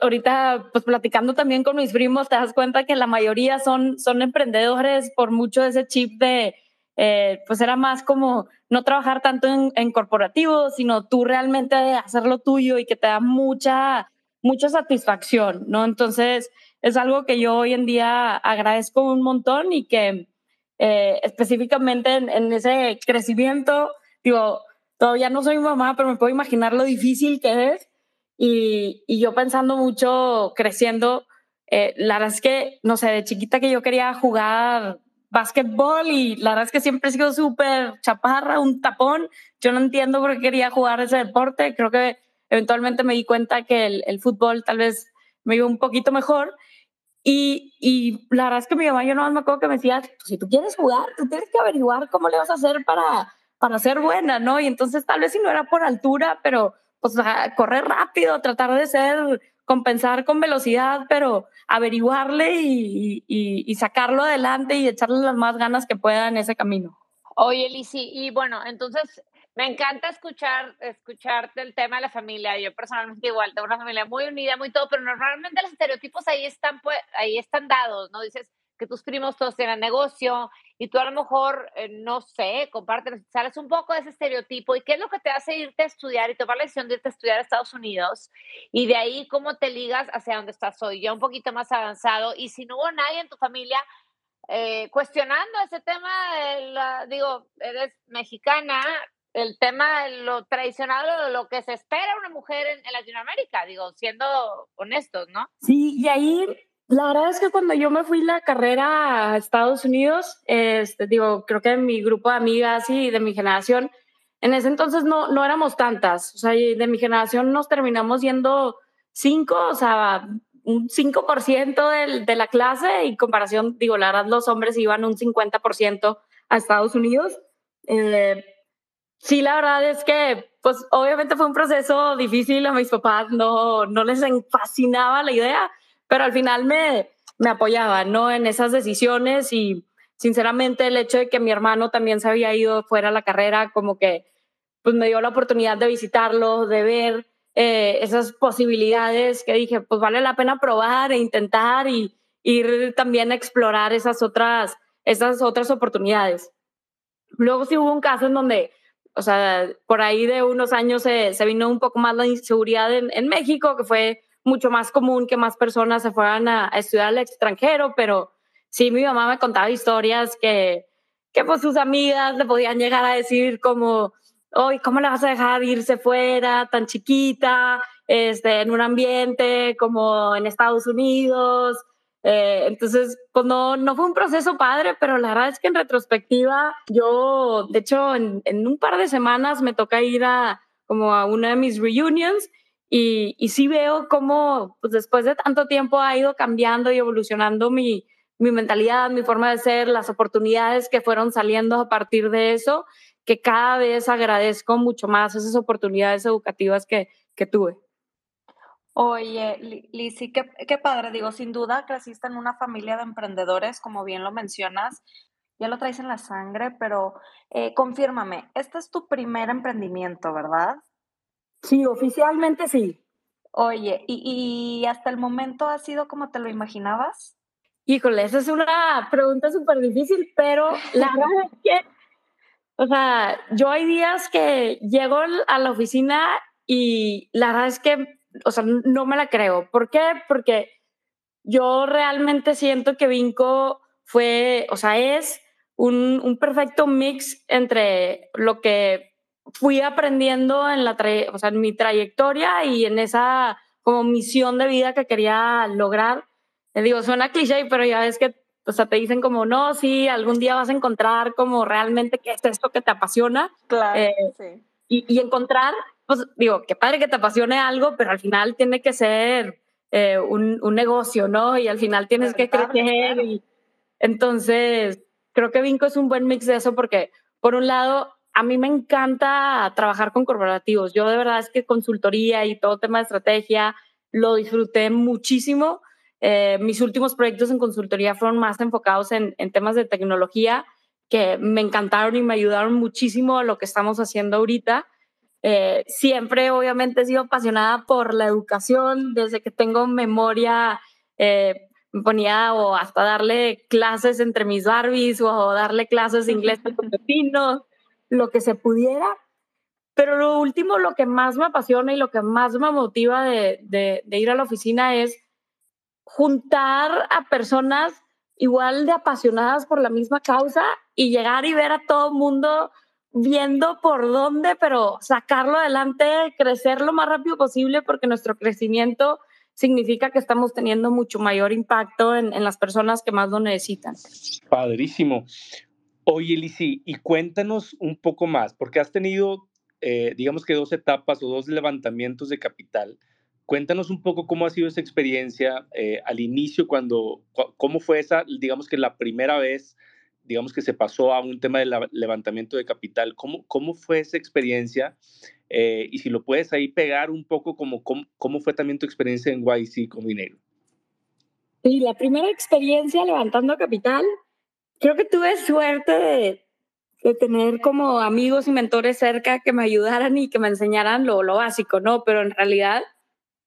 ahorita, pues platicando también con mis primos, te das cuenta que la mayoría son, son emprendedores por mucho ese chip de, eh, pues era más como no trabajar tanto en, en corporativo, sino tú realmente hacer lo tuyo y que te da mucha, mucha satisfacción, ¿no? Entonces, es algo que yo hoy en día agradezco un montón y que eh, específicamente en, en, ese crecimiento, digo, todavía no soy mamá, pero me puedo imaginar lo difícil que es y, yo pensando mucho, creciendo, eh, la verdad es que, no sé, de chiquita que yo quería jugar básquetbol y la verdad es que siempre he sido súper chaparra, un tapón. Yo no entiendo por qué quería jugar ese deporte. Creo que eventualmente me di cuenta que el, el fútbol tal vez me iba un poquito mejor. Y, y, la verdad es que mi mamá, yo no me acuerdo que me decía, pues, si tú quieres jugar, tú tienes que averiguar cómo le vas a hacer para, para ser buena, ¿no? Y entonces tal vez si no era por altura, pero pues correr rápido, tratar de ser, compensar con velocidad, pero averiguarle y, y, y sacarlo adelante y echarle las más ganas que pueda en ese camino. Oye, Lisi, y bueno, entonces me encanta escuchar, escucharte el tema de la familia. Yo personalmente igual tengo una familia muy unida, muy todo, pero normalmente los estereotipos ahí están, pues, ahí están dados, ¿no? Dices que tus primos todos tienen negocio, y tú a lo mejor, eh, no sé, compartes, sales un poco de ese estereotipo y qué es lo que te hace irte a estudiar y tomar la decisión de irte a estudiar a Estados Unidos y de ahí cómo te ligas hacia donde estás hoy, ya un poquito más avanzado y si no hubo nadie en tu familia eh, cuestionando ese tema, de la, digo, eres mexicana, el tema de lo tradicional lo que se espera una mujer en, en Latinoamérica, digo, siendo honestos, ¿no? Sí, y ahí la verdad es que cuando yo me fui la carrera a Estados Unidos, este, digo, creo que mi grupo de amigas y de mi generación, en ese entonces no, no éramos tantas. O sea, de mi generación nos terminamos yendo cinco, o sea, un 5% del, de la clase y comparación, digo, la verdad los hombres iban un 50% a Estados Unidos. Eh, sí, la verdad es que, pues obviamente fue un proceso difícil, a mis papás no, no les fascinaba la idea, pero al final me, me apoyaba, ¿no? En esas decisiones y sinceramente el hecho de que mi hermano también se había ido fuera a la carrera, como que pues me dio la oportunidad de visitarlo, de ver eh, esas posibilidades que dije, pues vale la pena probar e intentar y ir también a explorar esas otras, esas otras oportunidades. Luego sí hubo un caso en donde, o sea, por ahí de unos años se, se vino un poco más la inseguridad en, en México, que fue mucho más común que más personas se fueran a, a, estudiar al extranjero, pero sí, mi mamá me contaba historias que, que pues sus amigas le podían llegar a decir como, hoy ¿cómo le vas a dejar irse fuera tan chiquita, este, en un ambiente como en Estados Unidos? Eh, entonces, pues no, no fue un proceso padre, pero la verdad es que en retrospectiva, yo, de hecho, en, en un par de semanas me toca ir a como a una de mis reunions y, sí veo cómo pues después de tanto tiempo ha ido cambiando y evolucionando mi, mi mentalidad, mi forma de ser, las oportunidades que fueron saliendo a partir de eso, que cada vez agradezco mucho más esas oportunidades educativas que, que tuve. Oye, Lizzy, qué, qué padre, digo, sin duda creciste en una familia de emprendedores, como bien lo mencionas, ya lo traes en la sangre, pero eh, confírmame, este es tu primer emprendimiento, ¿verdad? Sí, oficialmente sí. Oye, ¿y, ¿y, hasta el momento ha sido como te lo imaginabas? Híjole, esa es una pregunta súper difícil, pero la verdad es que, o sea, yo hay días que llego a la oficina y la verdad es que, o sea, no me la creo. ¿Por qué? Porque yo realmente siento que Vinco fue, o sea, es un, un perfecto mix entre lo que fui aprendiendo en, la o sea, en mi trayectoria y en esa como misión de vida que quería lograr. Le digo, suena cliché, pero ya es que o sea, te dicen como, no, sí, algún día vas a encontrar como realmente qué es esto que te apasiona. Claro, eh, sí. Y, y, encontrar, pues digo, qué padre que te apasione algo, pero al final tiene que ser eh, un, un, negocio, ¿no? Y al final tienes que crecer. Y, entonces, creo que Vinco es un buen mix de eso porque, por un lado, a mí me encanta trabajar con corporativos. Yo de verdad es que consultoría y todo tema de estrategia lo disfruté muchísimo. Eh, mis últimos proyectos en consultoría fueron más enfocados en, en, temas de tecnología que me encantaron y me ayudaron muchísimo a lo que estamos haciendo ahorita. Eh, siempre, obviamente, he sido apasionada por la educación. Desde que tengo memoria, eh, me ponía o hasta darle clases entre mis Barbies o darle clases de inglés a los lo que se pudiera. Pero lo último, lo que más me apasiona y lo que más me motiva de, de, ir a la oficina es juntar a personas igual de apasionadas por la misma causa y llegar y ver a todo el mundo viendo por dónde, pero sacarlo adelante, crecer lo más rápido posible porque nuestro crecimiento significa que estamos teniendo mucho mayor impacto en, en las personas que más lo necesitan. Padrísimo. Oye, Lisi, y cuéntanos un poco más, porque has tenido, eh, digamos que dos etapas o dos levantamientos de capital. Cuéntanos un poco cómo ha sido esa experiencia eh, al inicio, cuando, cómo fue esa, digamos que la primera vez, digamos que se pasó a un tema de levantamiento de capital. ¿Cómo, cómo fue esa experiencia? Eh, y si lo puedes ahí pegar un poco, como, cómo, cómo fue también tu experiencia en YC Combinator. Sí, la primera experiencia levantando capital creo que tuve suerte de, de, tener como amigos y mentores cerca que me ayudaran y que me enseñaran lo, lo básico, ¿no? Pero en realidad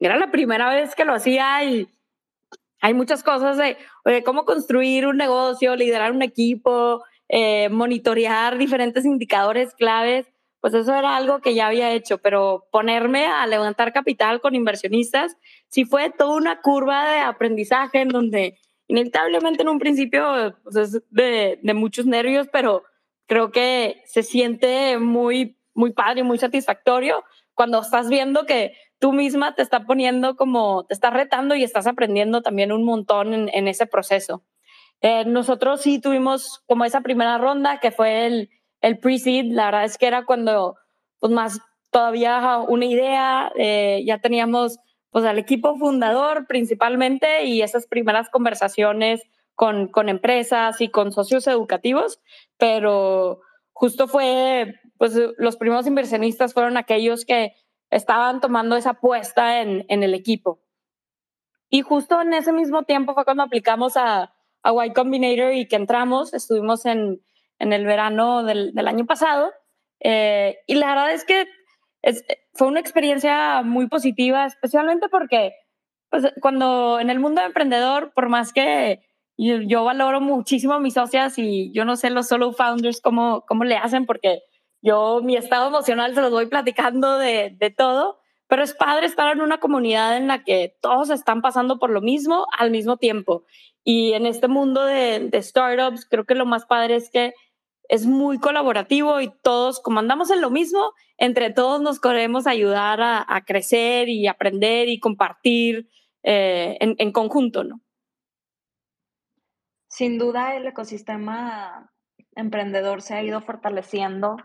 era la primera vez que lo hacía y hay muchas cosas de oye, cómo construir un negocio, liderar un equipo, eh, monitorear diferentes indicadores claves. Pues eso era algo que ya había hecho, pero ponerme a levantar capital con inversionistas sí fue toda una curva de aprendizaje en donde inevitablemente en un principio pues es de, muchos nervios, pero creo que se siente muy, muy padre, muy satisfactorio cuando estás viendo que tú misma te está poniendo como, te estás retando y estás aprendiendo también un montón en, en ese proceso. Eh, nosotros sí tuvimos como esa primera ronda que fue el, el pre-seed, la verdad es que era cuando pues más todavía una idea, eh, ya teníamos pues al equipo fundador principalmente y esas primeras conversaciones con, con empresas y con socios educativos, pero justo fue, pues los primeros inversionistas fueron aquellos que estaban tomando esa apuesta en, en el equipo. Y justo en ese mismo tiempo fue cuando aplicamos a, a Y Combinator y que entramos, estuvimos en, en el verano del, del año pasado. Eh, y la verdad es que es, fue una experiencia muy positiva, especialmente porque pues, cuando en el mundo emprendedor, por más que yo, valoro muchísimo a mis socias y yo no sé los solo founders cómo, cómo le hacen, porque yo mi estado emocional se los voy platicando de, de todo, pero es padre estar en una comunidad en la que todos están pasando por lo mismo al mismo tiempo. Y en este mundo de, de startups, creo que lo más padre es que es muy colaborativo y todos, como andamos en lo mismo, entre todos nos queremos ayudar a, crecer y aprender y compartir eh, en, conjunto, ¿no? Sin duda el ecosistema emprendedor se ha ido fortaleciendo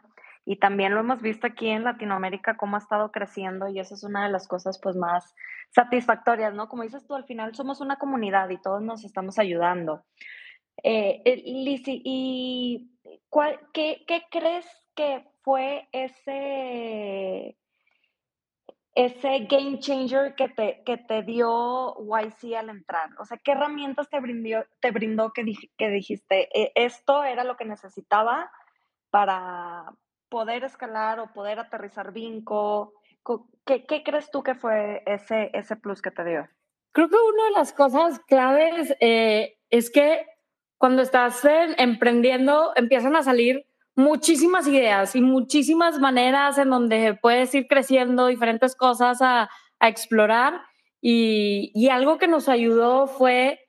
y también lo hemos visto aquí en Latinoamérica cómo ha estado creciendo y eso es una de las cosas pues más satisfactorias, ¿no? Como dices tú, al final somos una comunidad y todos nos estamos ayudando. Eh, Lizzie, ¿y cuál, qué, qué crees que fue ese, ese game changer que te, que te dio YC al entrar? O sea, ¿qué herramientas te brindó, te brindó que, que dijiste, e, esto era lo que necesitaba para poder escalar o poder aterrizar Vinco? ¿Qué, ¿Qué, crees tú que fue ese, ese plus que te dio? Creo que una de las cosas claves eh, es que cuando estás emprendiendo empiezan a salir muchísimas ideas y muchísimas maneras en donde puedes ir creciendo diferentes cosas a, a explorar. Y, y, algo que nos ayudó fue,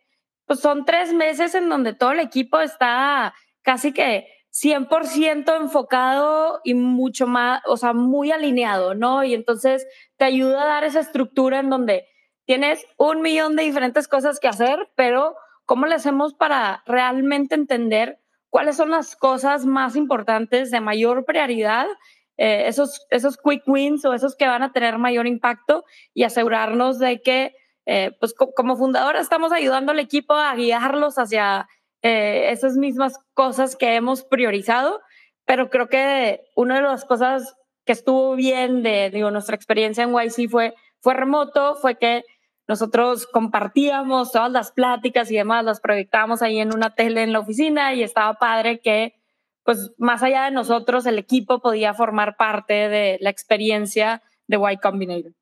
pues son tres meses en donde todo el equipo está casi que 100% enfocado y mucho más, o sea, muy alineado, ¿no? Y entonces te ayuda a dar esa estructura en donde tienes un millón de diferentes cosas que hacer, pero ¿cómo le hacemos para realmente entender cuáles son las cosas más importantes de mayor prioridad? Eh, esos, esos quick wins o esos que van a tener mayor impacto y asegurarnos de que, eh, pues como fundadora estamos ayudando al equipo a guiarlos hacia eh, esas mismas cosas que hemos priorizado, pero creo que una de las cosas que estuvo bien de digo, nuestra experiencia en YC fue, fue remoto, fue que nosotros compartíamos todas las pláticas y demás, las proyectábamos ahí en una tele en la oficina y estaba padre que, pues más allá de nosotros, el equipo podía formar parte de la experiencia de Y Combinator.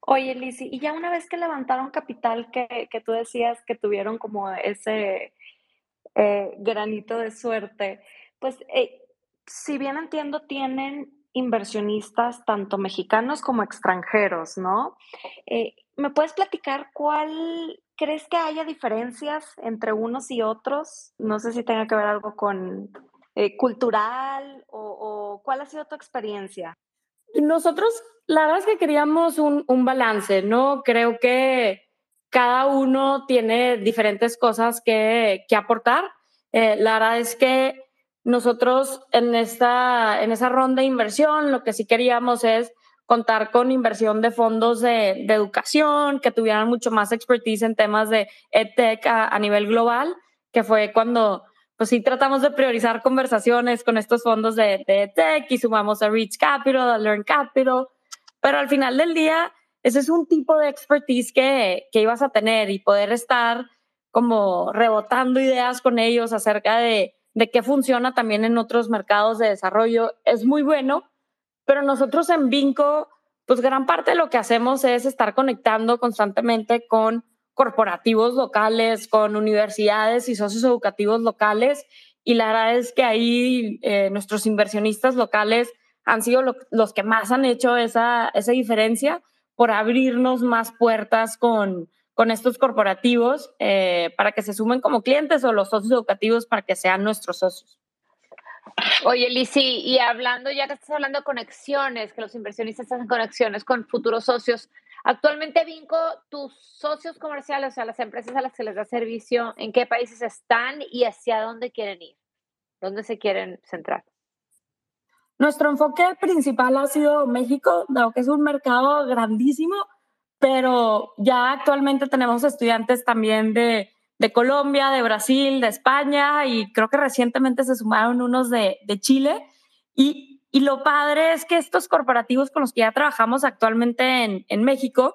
Oye, Lizzy, y ya una vez que levantaron capital, que, que tú decías que tuvieron como ese eh, granito de suerte, pues eh, si bien entiendo, tienen inversionistas tanto mexicanos como extranjeros, ¿no? Eh, ¿Me puedes platicar cuál crees que haya diferencias entre unos y otros? No sé si tenga que ver algo con cultural o, o cuál ha sido tu experiencia. Nosotros la verdad es que queríamos un, un balance, ¿no? Creo que cada uno tiene diferentes cosas que, que aportar. Eh, la verdad es que nosotros en, esta, en esa ronda de inversión lo que sí queríamos es contar con inversión de fondos de, educación, que tuvieran mucho más expertise en temas de EdTech a, a nivel global, que fue cuando pues sí tratamos de priorizar conversaciones con estos fondos de, de tech y sumamos a Reach Capital, a Learn Capital, pero al final del día, ese es un tipo de expertise que, que ibas a tener y poder estar como rebotando ideas con ellos acerca de, de qué funciona también en otros mercados de desarrollo es muy bueno, pero nosotros en Vinco, pues gran parte de lo que hacemos es estar conectando constantemente con corporativos locales, con universidades y socios educativos locales. Y la verdad es que ahí eh, nuestros inversionistas locales han sido los que más han hecho esa, esa diferencia por abrirnos más puertas con, con estos corporativos eh, para que se sumen como clientes o los socios educativos para que sean nuestros socios. Oye, Lisi, y hablando, ya que estás hablando de conexiones, que los inversionistas hacen conexiones con futuros socios, actualmente Vinco, tus socios comerciales, o sea, las empresas a las que les da servicio, ¿en qué países están y hacia dónde quieren ir? ¿Dónde se quieren centrar? Nuestro enfoque principal ha sido México, dado que es un mercado grandísimo, pero ya actualmente tenemos estudiantes también de, de Colombia, de Brasil, de España y creo que recientemente se sumaron unos de, de Chile. Y, y, lo padre es que estos corporativos con los que ya trabajamos actualmente en, en México,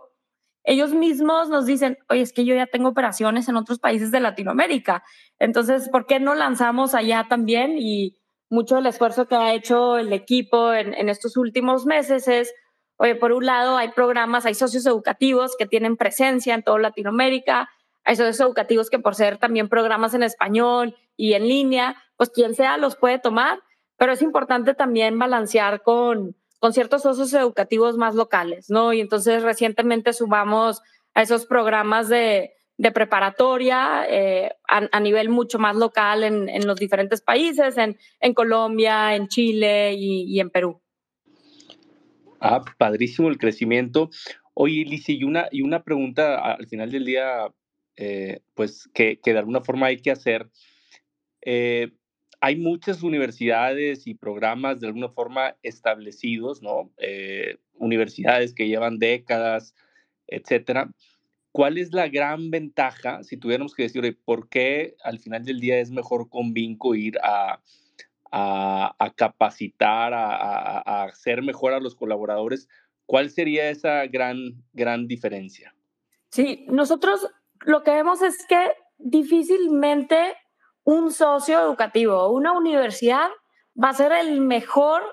ellos mismos nos dicen, oye, es que yo ya tengo operaciones en otros países de Latinoamérica, entonces, ¿por qué no lanzamos allá también? Y mucho del esfuerzo que ha hecho el equipo en, en, estos últimos meses es, oye, por un lado hay programas, hay socios educativos que tienen presencia en toda Latinoamérica, hay socios educativos que por ser también programas en español y en línea, pues quien sea los puede tomar, pero es importante también balancear con, con ciertos socios educativos más locales, ¿no? Y entonces recientemente sumamos a esos programas de, de preparatoria eh, a, nivel mucho más local en, en los diferentes países, en, en, Colombia, en Chile y, en Perú. Ah, padrísimo el crecimiento. Oye, Lizzie, y una, y una pregunta al final del día, eh, pues que, que, de alguna forma hay que hacer. Eh, hay muchas universidades y programas de alguna forma establecidos, ¿no? Eh, universidades que llevan décadas, etcétera ¿Cuál es la gran ventaja, si tuviéramos que decir, por qué al final del día es mejor con Vinco ir a, a, capacitar, a, a, a, hacer mejor a los colaboradores? ¿Cuál sería esa gran, gran diferencia? Sí, nosotros lo que vemos es que difícilmente un socio educativo, una universidad, va a ser el mejor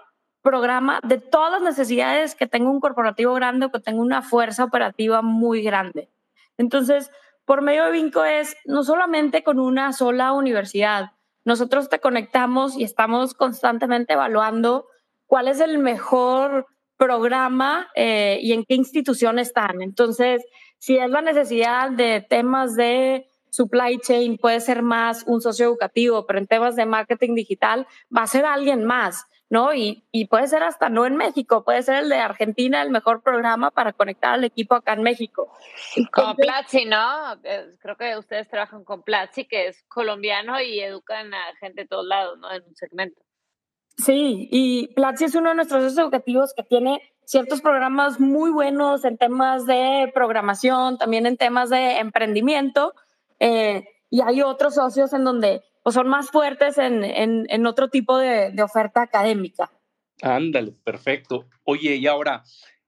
programa de todas las necesidades que tenga un corporativo grande o que tenga una fuerza operativa muy grande. Entonces, por medio de Vinco es no solamente con una sola universidad, nosotros te conectamos y estamos constantemente evaluando cuál es el mejor programa eh, y en qué institución están. Entonces, si es la necesidad de temas de supply chain, puede ser más un socio educativo, pero en temas de marketing digital va a ser alguien más, ¿no? Y, y puede ser hasta no en México, puede ser el de Argentina el mejor programa para conectar al equipo acá en México. Como Platzi, ¿no? Creo que ustedes trabajan con Platzi, que es colombiano y educan a gente de todos lados, ¿no? En un segmento. Sí, y Platzi es uno de nuestros socios educativos que tiene ciertos programas muy buenos en temas de programación, también en temas de emprendimiento, eh, y hay otros socios en donde pues, son más fuertes en, en, otro tipo de, de, oferta académica. Ándale, perfecto. Oye, y ahora,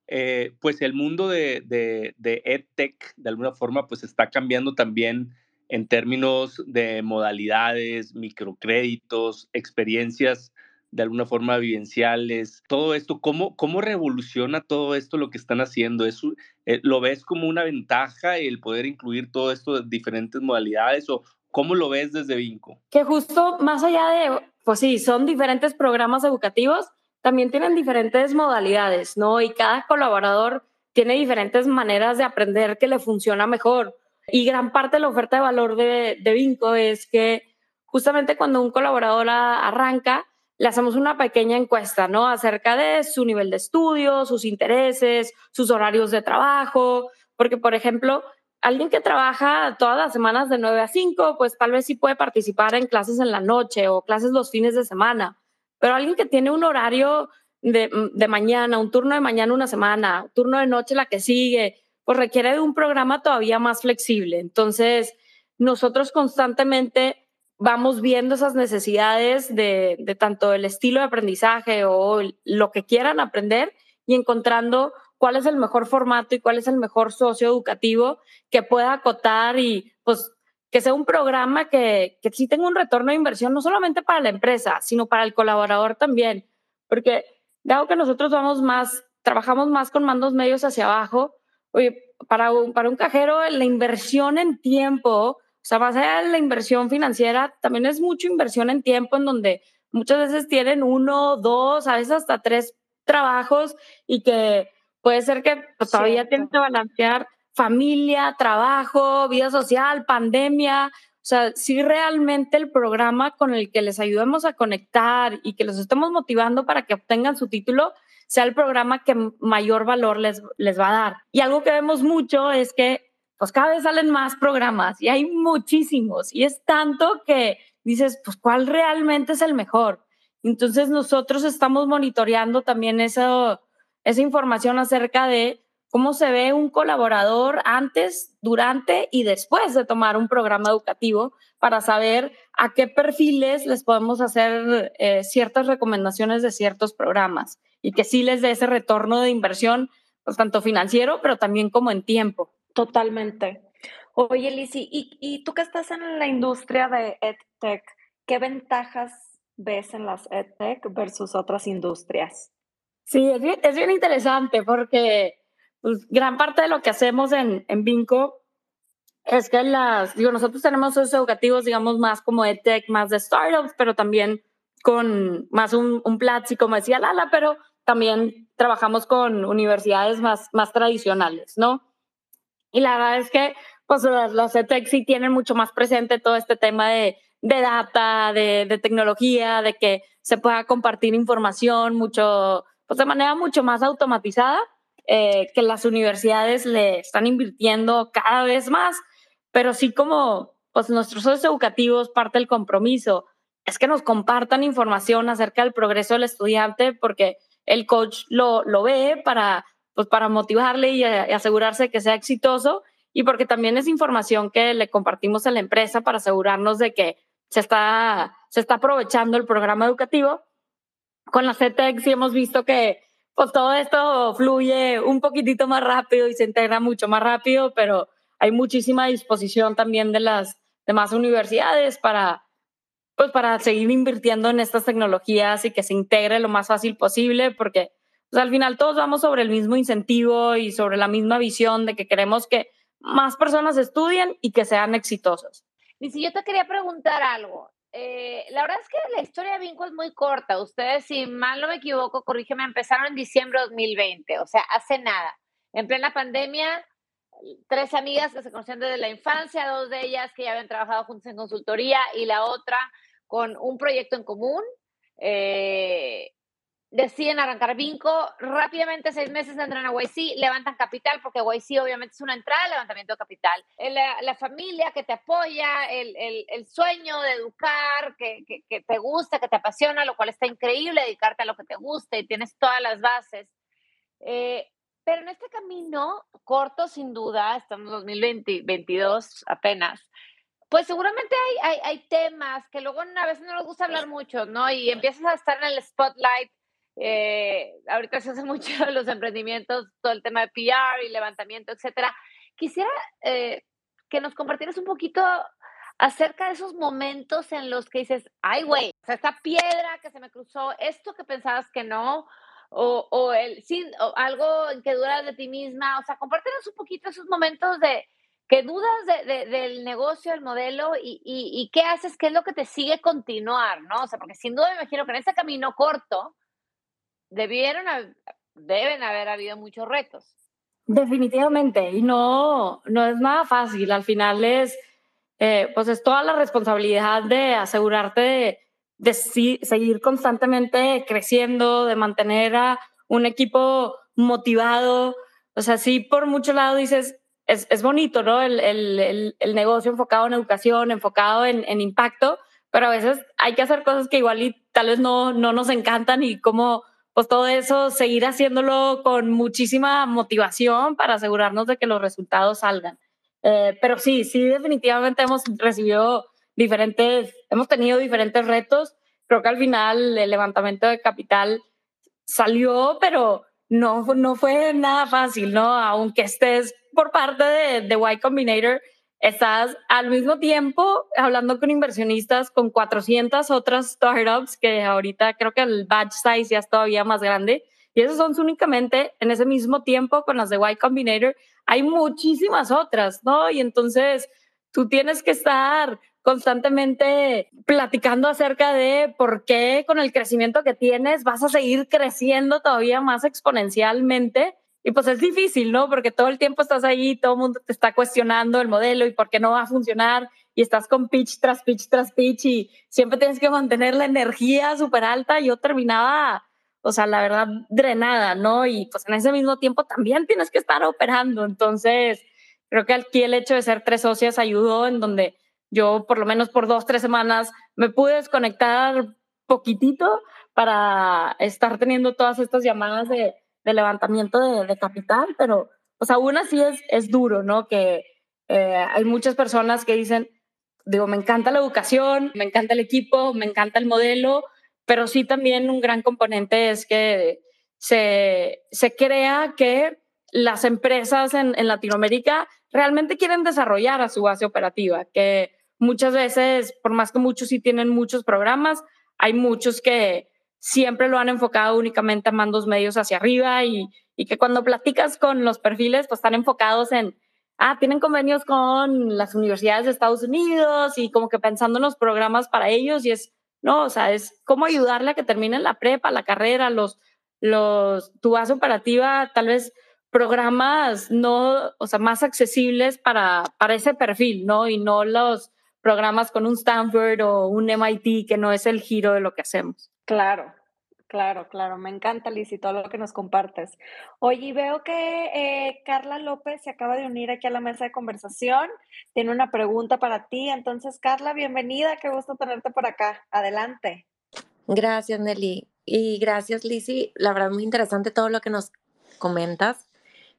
eh, pues el mundo de, de, de EdTech, de alguna forma, pues está cambiando también en términos de modalidades, microcréditos, experiencias de alguna forma vivenciales, todo esto, ¿cómo, cómo revoluciona todo esto lo que están haciendo? ¿Es, eh, ¿Lo ves como una ventaja el poder incluir todo esto de diferentes modalidades o cómo lo ves desde Vinco? Que justo más allá de, pues sí, son diferentes programas educativos, también tienen diferentes modalidades, ¿no? Y cada colaborador tiene diferentes maneras de aprender que le funciona mejor. Y gran parte de la oferta de valor de, de Vinco es que justamente cuando un colaborador arranca, le hacemos una pequeña encuesta, ¿no? Acerca de su nivel de estudio, sus intereses, sus horarios de trabajo, porque, por ejemplo, alguien que trabaja todas las semanas de 9 a 5, pues tal vez sí puede participar en clases en la noche o clases los fines de semana, pero alguien que tiene un horario de, mañana, un turno de mañana una semana, turno de noche la que sigue, pues requiere de un programa todavía más flexible. Entonces, nosotros constantemente vamos viendo esas necesidades de, de, tanto el estilo de aprendizaje o lo que quieran aprender y encontrando cuál es el mejor formato y cuál es el mejor socio educativo que pueda acotar y pues que sea un programa que, que sí tenga un retorno de inversión, no solamente para la empresa, sino para el colaborador también. Porque dado que nosotros vamos más, trabajamos más con mandos medios hacia abajo, oye, para un, para un cajero la inversión en tiempo o sea, más allá de la inversión financiera, también es mucha inversión en tiempo en donde muchas veces tienen uno, dos, a veces hasta tres trabajos y que puede ser que pues, todavía tienen que balancear familia, trabajo, vida social, pandemia. O sea, si realmente el programa con el que les ayudemos a conectar y que los estemos motivando para que obtengan su título sea el programa que mayor valor les, les va a dar. Y algo que vemos mucho es que pues cada vez salen más programas y hay muchísimos y es tanto que dices, pues cuál realmente es el mejor. Entonces nosotros estamos monitoreando también eso, esa información acerca de cómo se ve un colaborador antes, durante y después de tomar un programa educativo para saber a qué perfiles les podemos hacer eh, ciertas recomendaciones de ciertos programas y que sí les dé ese retorno de inversión, pues tanto financiero, pero también como en tiempo. Totalmente. Oye, Lisi, ¿y, ¿y, tú que estás en la industria de EdTech, qué ventajas ves en las EdTech versus otras industrias? Sí, es bien, es bien interesante porque pues, gran parte de lo que hacemos en, en Vinco es que las, digo, nosotros tenemos esos educativos, digamos, más como EdTech, más de startups, pero también con más un, un Platzi, como decía Lala, pero también trabajamos con universidades más, más tradicionales, ¿no? Y la verdad es que pues los EdTech sí tienen mucho más presente todo este tema de, de data, de, de, tecnología, de que se pueda compartir información mucho, pues de manera mucho más automatizada, eh, que las universidades le están invirtiendo cada vez más, pero sí como pues nuestros socios educativos, parte del compromiso es que nos compartan información acerca del progreso del estudiante, porque el coach lo, lo ve para pues para motivarle y, asegurarse que sea exitoso y porque también es información que le compartimos a la empresa para asegurarnos de que se está, se está aprovechando el programa educativo. Con la CETEX sí hemos visto que pues todo esto fluye un poquitito más rápido y se integra mucho más rápido, pero hay muchísima disposición también de las demás universidades para, pues para seguir invirtiendo en estas tecnologías y que se integre lo más fácil posible, porque al final todos vamos sobre el mismo incentivo y sobre la misma visión de que queremos que más personas estudien y que sean exitosos. Y si yo te quería preguntar algo, eh, la verdad es que la historia de Vinco es muy corta. Ustedes, si mal no me equivoco, corrígeme, empezaron en diciembre de 2020, o sea, hace nada. En plena pandemia, tres amigas que se conocían desde la infancia, dos de ellas que ya habían trabajado juntas en consultoría y la otra con un proyecto en común. Eh, deciden arrancar Vinco, rápidamente, seis meses entran a YC, levantan capital, porque YC obviamente es una entrada levantamiento de capital. Eh, la, familia que te apoya, el, el, sueño de educar, que, que, te gusta, que te apasiona, lo cual está increíble, dedicarte a lo que te gusta y tienes todas las bases. Eh, pero en este camino, corto sin duda, estamos en 2022 apenas, pues seguramente hay, hay, hay, temas que luego a veces no nos gusta hablar mucho, ¿no? Y empiezas a estar en el spotlight eh, ahorita se hace mucho los emprendimientos, todo el tema de PR y levantamiento, etcétera. Quisiera eh, que nos compartieras un poquito acerca de esos momentos en los que dices, ay, güey, o sea, esta piedra que se me cruzó, esto que pensabas que no, o, o el, sí, o algo en que dudas de ti misma, o sea, compártenos un poquito esos momentos de que dudas de, del negocio, del modelo y, y, y, qué haces, qué es lo que te sigue continuar, ¿no? O sea, porque sin duda me imagino que en ese camino corto, debieron, deben haber habido muchos retos. Definitivamente, y no, no es nada fácil. Al final es, eh, pues es toda la responsabilidad de asegurarte de, de seguir constantemente creciendo, de mantener a un equipo motivado. O sea, sí, por mucho lado dices, es, es bonito, ¿no? El, el, negocio enfocado en educación, enfocado en, en, impacto, pero a veces hay que hacer cosas que igual y tal vez no, no nos encantan y como pues todo eso, seguir haciéndolo con muchísima motivación para asegurarnos de que los resultados salgan. Eh, pero sí, sí, definitivamente hemos recibido diferentes, hemos tenido diferentes retos. Creo que al final el levantamiento de capital salió, pero no, no fue nada fácil, ¿no? Aunque estés por parte de, de Y Combinator, estás al mismo tiempo hablando con inversionistas con 400 otras startups que ahorita creo que el batch size ya es todavía más grande. Y esos son únicamente en ese mismo tiempo con las de Y Combinator. Hay muchísimas otras, ¿no? Y entonces tú tienes que estar constantemente platicando acerca de por qué con el crecimiento que tienes vas a seguir creciendo todavía más exponencialmente y pues es difícil, ¿no? Porque todo el tiempo estás ahí, todo el mundo te está cuestionando el modelo y por qué no va a funcionar y estás con pitch tras pitch tras pitch y siempre tienes que mantener la energía súper alta. Yo terminaba, o sea, la verdad, drenada, ¿no? Y pues en ese mismo tiempo también tienes que estar operando. Entonces, creo que aquí el hecho de ser tres socias ayudó en donde yo por lo menos por dos, tres semanas me pude desconectar poquitito para estar teniendo todas estas llamadas de de levantamiento de, capital, pero pues aún así es, es duro, ¿no? Que eh, hay muchas personas que dicen, digo, me encanta la educación, me encanta el equipo, me encanta el modelo, pero sí también un gran componente es que se, se crea que las empresas en, en Latinoamérica realmente quieren desarrollar a su base operativa, que muchas veces, por más que muchos sí tienen muchos programas, hay muchos que siempre lo han enfocado únicamente a mandos medios hacia arriba y, y que cuando platicas con los perfiles, pues están enfocados en, ah, tienen convenios con las universidades de Estados Unidos y como que pensando en los programas para ellos y es, no, o sea, es cómo ayudarle a que terminen la prepa, la carrera, los, los, tu base operativa, tal vez programas no, o sea, más accesibles para, para ese perfil, ¿no? Y no los programas con un Stanford o un MIT que no es el giro de lo que hacemos. Claro, claro, claro. Me encanta, Liz, y todo lo que nos compartes. Oye, veo que eh, Carla López se acaba de unir aquí a la mesa de conversación. Tiene una pregunta para ti. Entonces, Carla, bienvenida. Qué gusto tenerte por acá. Adelante. Gracias, Nelly. Y gracias, Lizzy. La verdad, muy interesante todo lo que nos comentas.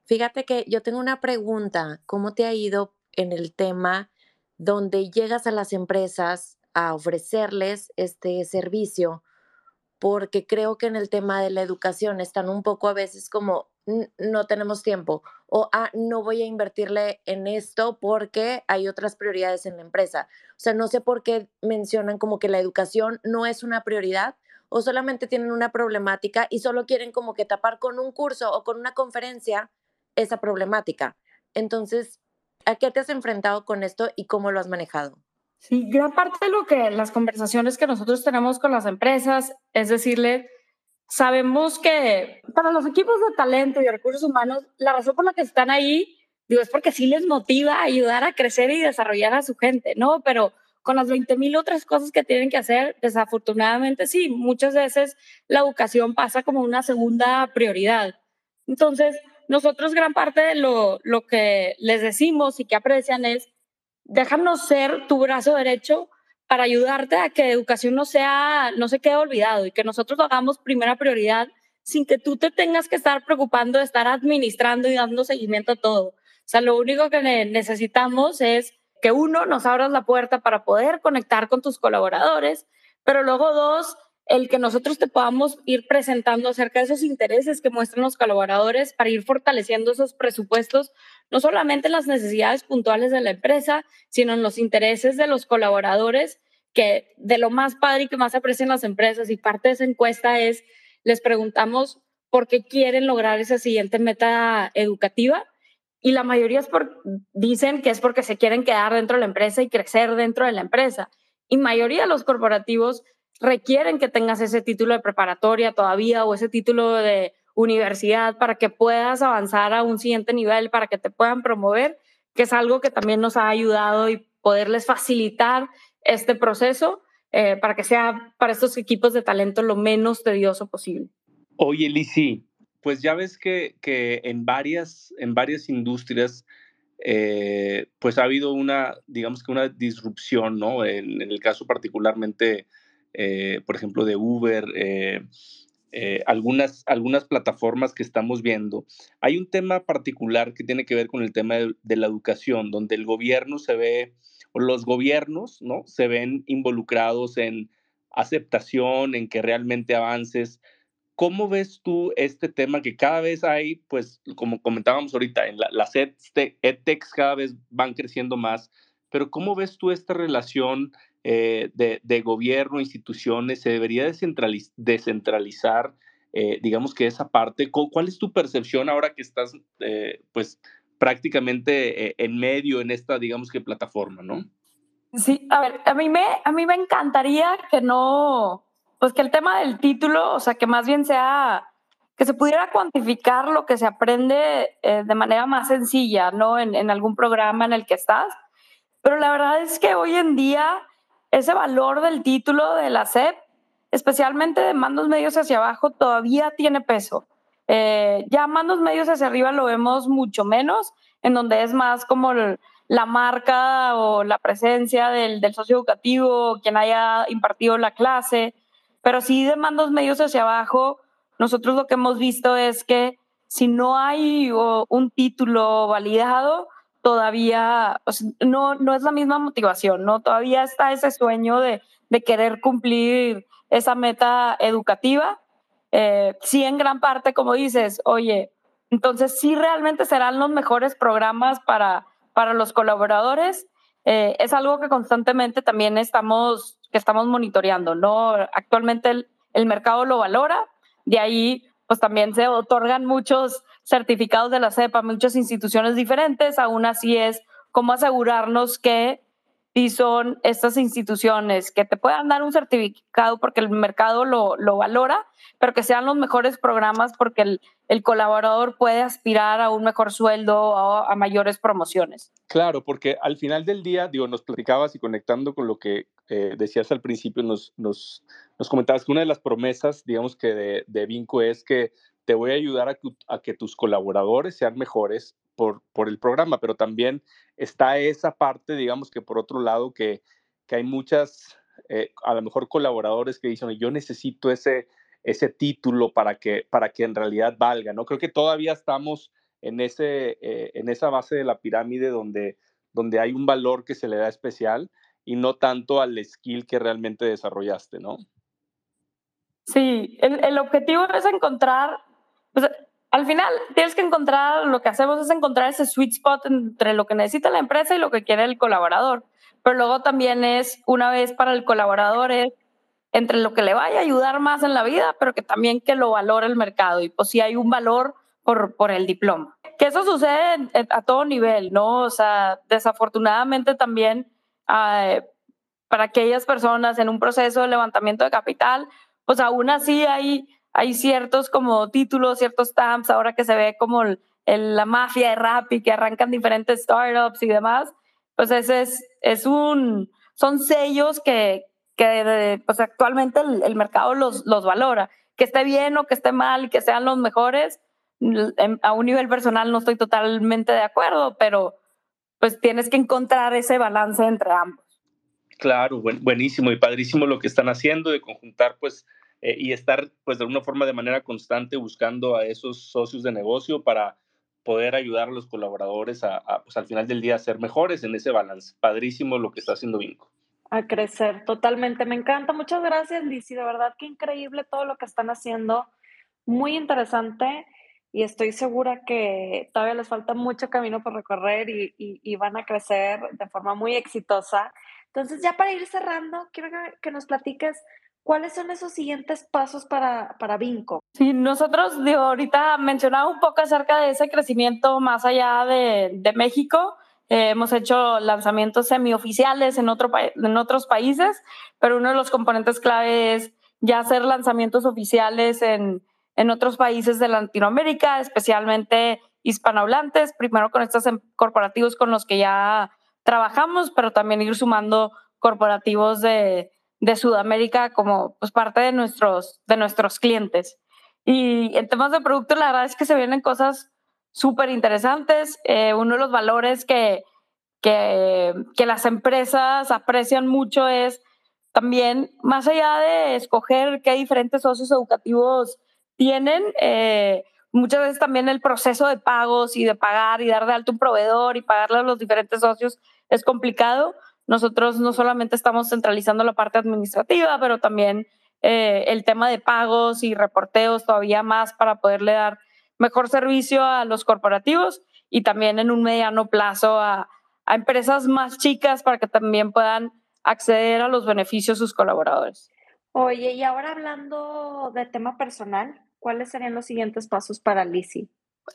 Fíjate que yo tengo una pregunta. ¿Cómo te ha ido en el tema donde llegas a las empresas a ofrecerles este servicio? Porque creo que en el tema de la educación están un poco a veces como no tenemos tiempo o ah, no voy a invertirle en esto porque hay otras prioridades en la empresa. O sea, no sé por qué mencionan como que la educación no es una prioridad o solamente tienen una problemática y solo quieren como que tapar con un curso o con una conferencia esa problemática. Entonces, ¿a qué te has enfrentado con esto y cómo lo has manejado? Sí, gran parte de lo que las conversaciones que nosotros tenemos con las empresas es decirle, sabemos que para los equipos de talento y recursos humanos, la razón por la que están ahí digo, es porque sí les motiva ayudar a crecer y desarrollar a su gente, ¿no? Pero con las 20 mil otras cosas que tienen que hacer, desafortunadamente sí, muchas veces la educación pasa como una segunda prioridad. Entonces, nosotros gran parte de lo, lo que les decimos y que aprecian es, déjanos ser tu brazo derecho para ayudarte a que educación no sea, no se quede olvidado y que nosotros lo hagamos primera prioridad sin que tú te tengas que estar preocupando de estar administrando y dando seguimiento a todo. O sea, lo único que necesitamos es que uno, nos abras la puerta para poder conectar con tus colaboradores, pero luego dos, el que nosotros te podamos ir presentando acerca de esos intereses que muestran los colaboradores para ir fortaleciendo esos presupuestos, no solamente en las necesidades puntuales de la empresa, sino en los intereses de los colaboradores, que de lo más padre y que más aprecian las empresas. Y parte de esa encuesta es, les preguntamos por qué quieren lograr esa siguiente meta educativa. Y la mayoría es por, dicen que es porque se quieren quedar dentro de la empresa y crecer dentro de la empresa. Y mayoría de los corporativos requieren que tengas ese título de preparatoria todavía o ese título de universidad para que puedas avanzar a un siguiente nivel, para que te puedan promover, que es algo que también nos ha ayudado y poderles facilitar este proceso eh, para que sea para estos equipos de talento lo menos tedioso posible. Oye, Lisi, pues ya ves que, que en, varias, en varias industrias eh, pues ha habido una, digamos que una disrupción, ¿no? En, el caso particularmente eh, por ejemplo, de Uber, eh, algunas, algunas plataformas que estamos viendo. Hay un tema particular que tiene que ver con el tema de, la educación, donde el gobierno se ve, o los gobiernos, ¿no? Se ven involucrados en aceptación, en que realmente avances. ¿Cómo ves tú este tema que cada vez hay, pues, como comentábamos ahorita, en las EdTechs cada vez van creciendo más, pero cómo ves tú esta relación eh, de, gobierno, instituciones, se debería descentralizar, eh, digamos que esa parte. ¿Cuál es tu percepción ahora que estás, eh, pues, prácticamente en medio en esta, digamos que, plataforma, no? Sí, a ver, a mí me, a mí me encantaría que no, pues que el tema del título, o sea, que más bien sea, que se pudiera cuantificar lo que se aprende de manera más sencilla, ¿no? En, en algún programa en el que estás. Pero la verdad es que hoy en día ese valor del título de la SEP, especialmente de mandos medios hacia abajo, todavía tiene peso. Eh, ya mandos medios hacia arriba lo vemos mucho menos, en donde es más como la marca o la presencia del, del socio educativo, quien haya impartido la clase, pero sí de mandos medios hacia abajo, nosotros lo que hemos visto es que si no hay un título validado, todavía no, no es la misma motivación, ¿no? Todavía está ese sueño de, querer cumplir esa meta educativa. Eh, sí, en gran parte, como dices, oye, entonces sí realmente serán los mejores programas para, para los colaboradores. Eh, es algo que constantemente también estamos, que estamos monitoreando, ¿no? Actualmente el, el mercado lo valora, de ahí pues también se otorgan muchos certificados de la CEPA, muchas instituciones diferentes, aún así es cómo asegurarnos que si son estas instituciones que te puedan dar un certificado porque el mercado lo, lo valora, pero que sean los mejores programas porque el, el colaborador puede aspirar a un mejor sueldo o a mayores promociones. Claro, porque al final del día, digo, nos platicabas y conectando con lo que eh, decías al principio, nos, nos, nos, comentabas que una de las promesas, digamos que de, de Vinco es que te voy a ayudar a, a que tus colaboradores sean mejores por, por el programa, pero también está esa parte, digamos que por otro lado, que, que hay muchas, eh, a lo mejor colaboradores que dicen, yo necesito ese, ese título para que, para que en realidad valga, ¿no? Creo que todavía estamos en, ese, eh, en esa base de la pirámide donde, donde hay un valor que se le da especial y no tanto al skill que realmente desarrollaste, ¿no? Sí, el, el objetivo es encontrar, pues, al final tienes que encontrar, lo que hacemos es encontrar ese sweet spot entre lo que necesita la empresa y lo que quiere el colaborador. Pero luego también es, una vez para el colaborador, es entre lo que le vaya a ayudar más en la vida, pero que también que lo valore el mercado. Y pues si hay un valor por, por el diploma. Que eso sucede a todo nivel, ¿no? O sea, desafortunadamente también para aquellas personas en un proceso de levantamiento de capital, pues aún así hay hay ciertos como títulos, ciertos stamps, ahora que se ve como la mafia de Rappi que arrancan diferentes startups y demás, pues ese es, es un, son sellos que, que pues actualmente el, mercado los, los valora. Que esté bien o que esté mal y que sean los mejores, a un nivel personal no estoy totalmente de acuerdo, pero pues tienes que encontrar ese balance entre ambos. Claro, buenísimo y padrísimo lo que están haciendo de conjuntar pues eh, y estar pues de alguna forma de manera constante buscando a esos socios de negocio para poder ayudar a los colaboradores a, pues al final del día a ser mejores en ese balance. Padrísimo lo que está haciendo Vinco. A crecer, totalmente. Me encanta. Muchas gracias, Lizzy. De verdad que increíble todo lo que están haciendo. Muy interesante y estoy segura que todavía les falta mucho camino por recorrer y, y, van a crecer de forma muy exitosa. Entonces, ya para ir cerrando, quiero que nos platiques ¿Cuáles son esos siguientes pasos para, para Vinco? Sí, nosotros digo, ahorita mencionaba un poco acerca de ese crecimiento más allá de, de México. Eh, hemos hecho lanzamientos semioficiales en, otro, en otros países, pero uno de los componentes clave es ya hacer lanzamientos oficiales en, en otros países de Latinoamérica, especialmente hispanohablantes, primero con estos em, corporativos con los que ya trabajamos, pero también ir sumando corporativos de, de Sudamérica como pues, parte de nuestros, de nuestros clientes. Y en temas de producto, la verdad es que se vienen cosas súper interesantes. Eh, uno de los valores que, que, que, las empresas aprecian mucho es también, más allá de escoger qué diferentes socios educativos tienen, eh, muchas veces también el proceso de pagos y de pagar y dar de alto un proveedor y pagarle a los diferentes socios es complicado. Nosotros no solamente estamos centralizando la parte administrativa, pero también eh, el tema de pagos y reporteos todavía más para poderle dar mejor servicio a los corporativos y también en un mediano plazo a, a empresas más chicas para que también puedan acceder a los beneficios sus colaboradores. Oye, y ahora hablando de tema personal, ¿cuáles serían los siguientes pasos para Lizzie?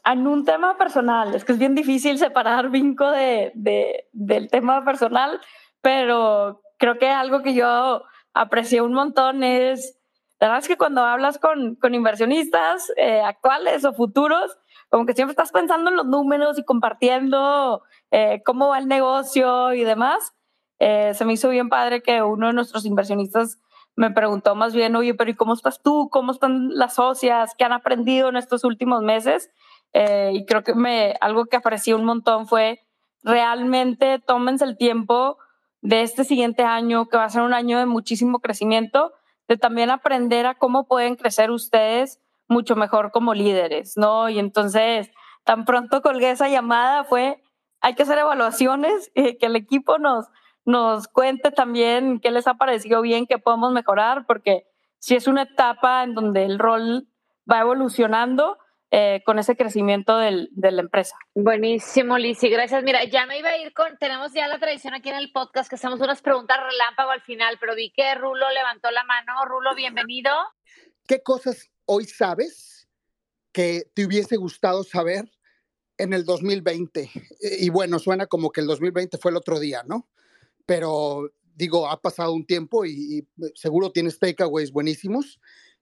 En un tema personal, es que es bien difícil separar Vinco de, de, del tema personal, pero creo que algo que yo aprecié un montón es, la verdad es que cuando hablas con, con inversionistas eh, actuales o futuros, como que siempre estás pensando en los números y compartiendo eh, cómo va el negocio y demás. Eh, se me hizo bien padre que uno de nuestros inversionistas me preguntó más bien, oye, pero ¿y cómo estás tú? ¿Cómo están las socias? ¿Qué han aprendido en estos últimos meses? Eh, y creo que me, algo que apreció un montón fue realmente tómense el tiempo de este siguiente año, que va a ser un año de muchísimo crecimiento, de también aprender a cómo pueden crecer ustedes mucho mejor como líderes, ¿no? Y entonces, tan pronto colgué esa llamada fue, hay que hacer evaluaciones, y que el equipo nos, nos cuente también qué les ha parecido bien, qué podemos mejorar, porque si es una etapa en donde el rol va evolucionando, eh, con ese crecimiento del, de la empresa. Buenísimo, Lizzy, gracias. Mira, ya me iba a ir con, tenemos ya la tradición aquí en el podcast que hacemos unas preguntas relámpago al final, pero vi que Rulo levantó la mano. Rulo, bienvenido. ¿Qué cosas hoy sabes que te hubiese gustado saber en el 2020? Y bueno, suena como que el 2020 fue el otro día, ¿no? Pero digo, ha pasado un tiempo y, y seguro tienes takeaways buenísimos.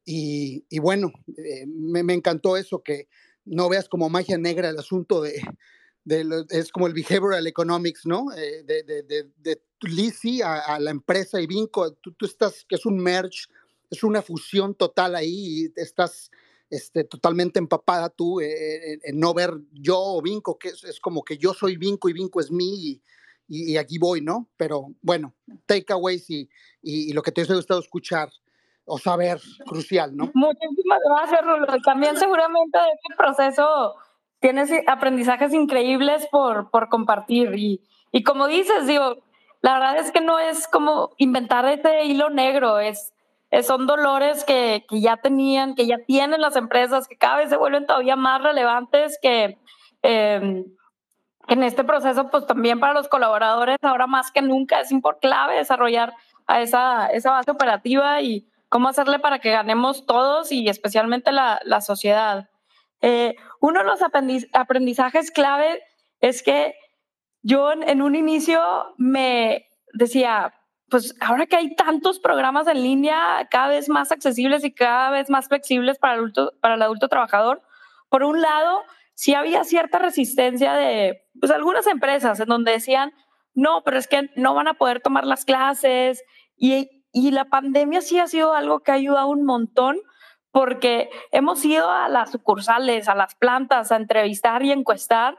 Y, bueno, eh, me, encantó eso, que no veas como magia negra el asunto de, es como el behavioral economics, ¿no? Eh, de, de, de, Lisi a, la empresa y Vinco, tú, tú, estás, que es un merge, es una fusión total ahí y estás este, totalmente empapada tú eh, en no ver yo o Vinco, que es, como que yo soy Vinco y Vinco es mí y, y, aquí voy, ¿no? Pero bueno, takeaways y, y, y lo que te ha gustado escuchar o saber crucial, ¿no? Muchísimas gracias, Rulo. También seguramente de este proceso tienes aprendizajes increíbles por, por compartir. Y, y como dices, digo, la verdad es que no es como inventar ese hilo negro, es, son dolores que, que, ya tenían, que ya tienen las empresas, que cada vez se vuelven todavía más relevantes, que eh, en este proceso, pues también para los colaboradores, ahora más que nunca es clave desarrollar a esa, esa base operativa y cómo hacerle para que ganemos todos y especialmente la, la sociedad. Eh, uno de los aprendizajes clave es que yo en, un inicio me decía, pues ahora que hay tantos programas en línea cada vez más accesibles y cada vez más flexibles para el adulto, para el adulto trabajador, por un lado, sí había cierta resistencia de pues, algunas empresas en donde decían, no, pero es que no van a poder tomar las clases. Y, y la pandemia sí ha sido algo que ha ayudado un montón porque hemos ido a las sucursales, a las plantas, a entrevistar y encuestar.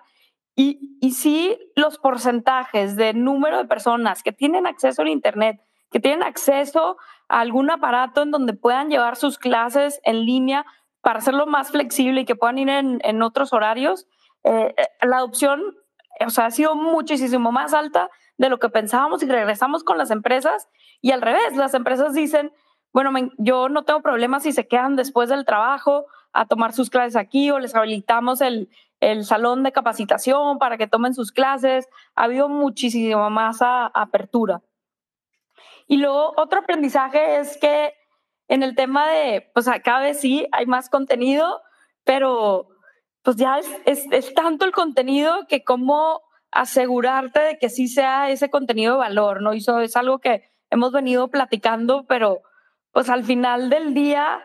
Y, sí, los porcentajes de número de personas que tienen acceso a Internet, que tienen acceso a algún aparato en donde puedan llevar sus clases en línea para hacerlo más flexible y que puedan ir en, en otros horarios, eh, eh la adopción o sea, ha sido muchísimo más alta de lo que pensábamos y regresamos con las empresas y al revés, las empresas dicen, bueno, yo no tengo problemas si se quedan después del trabajo a tomar sus clases aquí o les habilitamos el, el salón de capacitación para que tomen sus clases. Ha habido muchísimo más apertura. Y luego otro aprendizaje es que en el tema de, pues cada vez sí hay más contenido, pero pues ya es, es, tanto el contenido que cómo asegurarte de que sí sea ese contenido de valor, ¿no? Y eso es algo que hemos venido platicando, pero pues al final del día,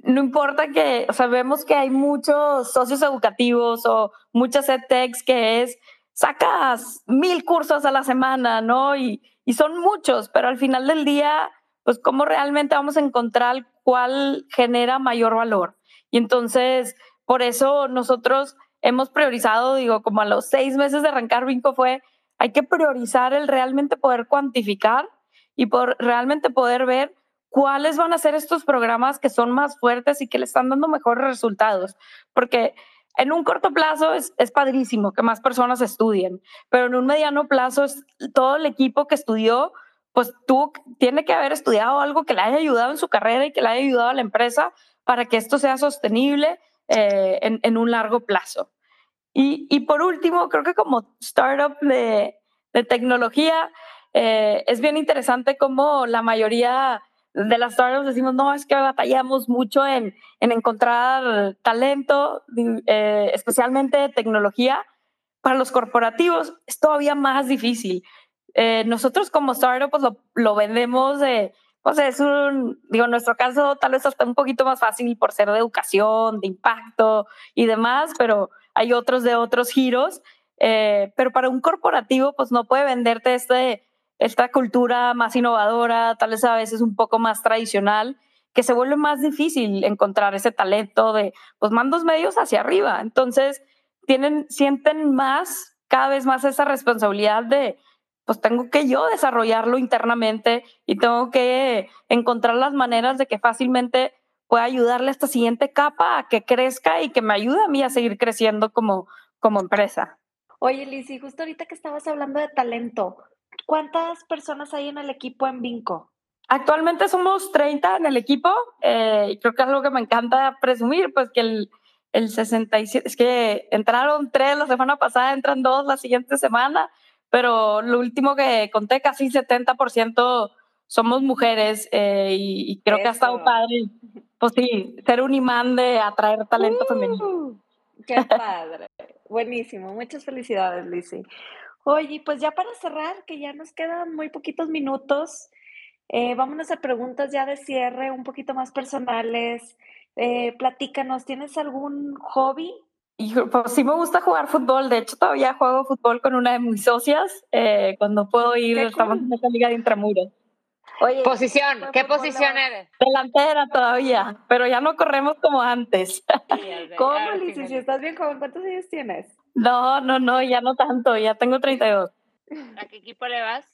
no importa que, o sea, vemos que hay muchos socios educativos o muchas edtechs que es, sacas mil cursos a la semana, ¿no? Y, y son muchos, pero al final del día, pues cómo realmente vamos a encontrar cuál genera mayor valor. Y entonces, por eso nosotros hemos priorizado, digo, como a los seis meses de arrancar Vinco fue, hay que priorizar el realmente poder cuantificar y por realmente poder ver cuáles van a ser estos programas que son más fuertes y que le están dando mejores resultados. Porque en un corto plazo es, es, padrísimo que más personas estudien, pero en un mediano plazo es todo el equipo que estudió, pues tú tiene que haber estudiado algo que le haya ayudado en su carrera y que le haya ayudado a la empresa para que esto sea sostenible eh, en, en, un largo plazo. Y, y, por último, creo que como startup de, de tecnología, eh, es bien interesante cómo la mayoría de las startups decimos, no, es que batallamos mucho en, en encontrar talento, eh, especialmente tecnología. Para los corporativos es todavía más difícil. Eh, nosotros como startup pues lo, lo vendemos de o sea, es un, digo, en nuestro caso tal vez hasta un poquito más fácil por ser de educación, de impacto y demás, pero hay otros de otros giros. Eh, pero para un corporativo, pues no puede venderte este, esta cultura más innovadora, tal vez a veces un poco más tradicional, que se vuelve más difícil encontrar ese talento de, pues mandos medios hacia arriba. Entonces, tienen, sienten más, cada vez más esa responsabilidad de, pues tengo que yo desarrollarlo internamente y tengo que encontrar las maneras de que fácilmente pueda ayudarle a esta siguiente capa a que crezca y que me ayude a mí a seguir creciendo como, como empresa. Oye, Lizy, justo ahorita que estabas hablando de talento, ¿cuántas personas hay en el equipo en Vinco? Actualmente somos 30 en el equipo eh, y creo que es algo que me encanta presumir, pues que el, el 67, es que entraron tres la semana pasada, entran dos la siguiente semana pero lo último que conté, casi 70% somos mujeres eh, y, y, creo Eso. que ha estado padre, pues sí, ser un imán de atraer talento uh, femenino. ¡Qué padre! Buenísimo, muchas felicidades, Lizzy. Oye, pues ya para cerrar, que ya nos quedan muy poquitos minutos, eh, vámonos a preguntas ya de cierre, un poquito más personales. Eh, platícanos, ¿tienes algún hobby y pues sí me gusta jugar fútbol. De hecho, todavía juego fútbol con una de mis socias. Eh, cuando puedo ir, estamos en esta liga de intramuros. Oye, posición, ¿qué posición eres? Delantera todavía, pero ya no corremos como antes. ¿Cómo, Lizy? Si estás bien joven, ¿cuántos años tienes? No, no, no, ya no tanto, ya tengo 32. ¿A qué equipo le vas?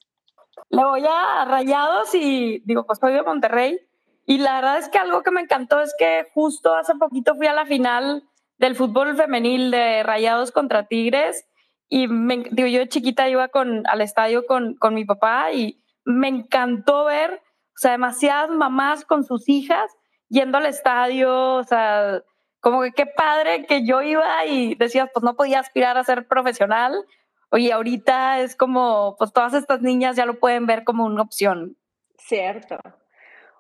Le voy a Rayados y digo, pues soy de Monterrey. Y la verdad es que algo que me encantó es que justo hace poquito fui a la final del fútbol femenil de Rayados contra Tigres y me, digo, yo chiquita iba con, al estadio con, con mi papá y me encantó ver, o sea, demasiadas mamás con sus hijas yendo al estadio, o sea, como que qué padre que yo iba y decías, pues no podía aspirar a ser profesional. Oye, ahorita es como, pues todas estas niñas ya lo pueden ver como una opción. Cierto.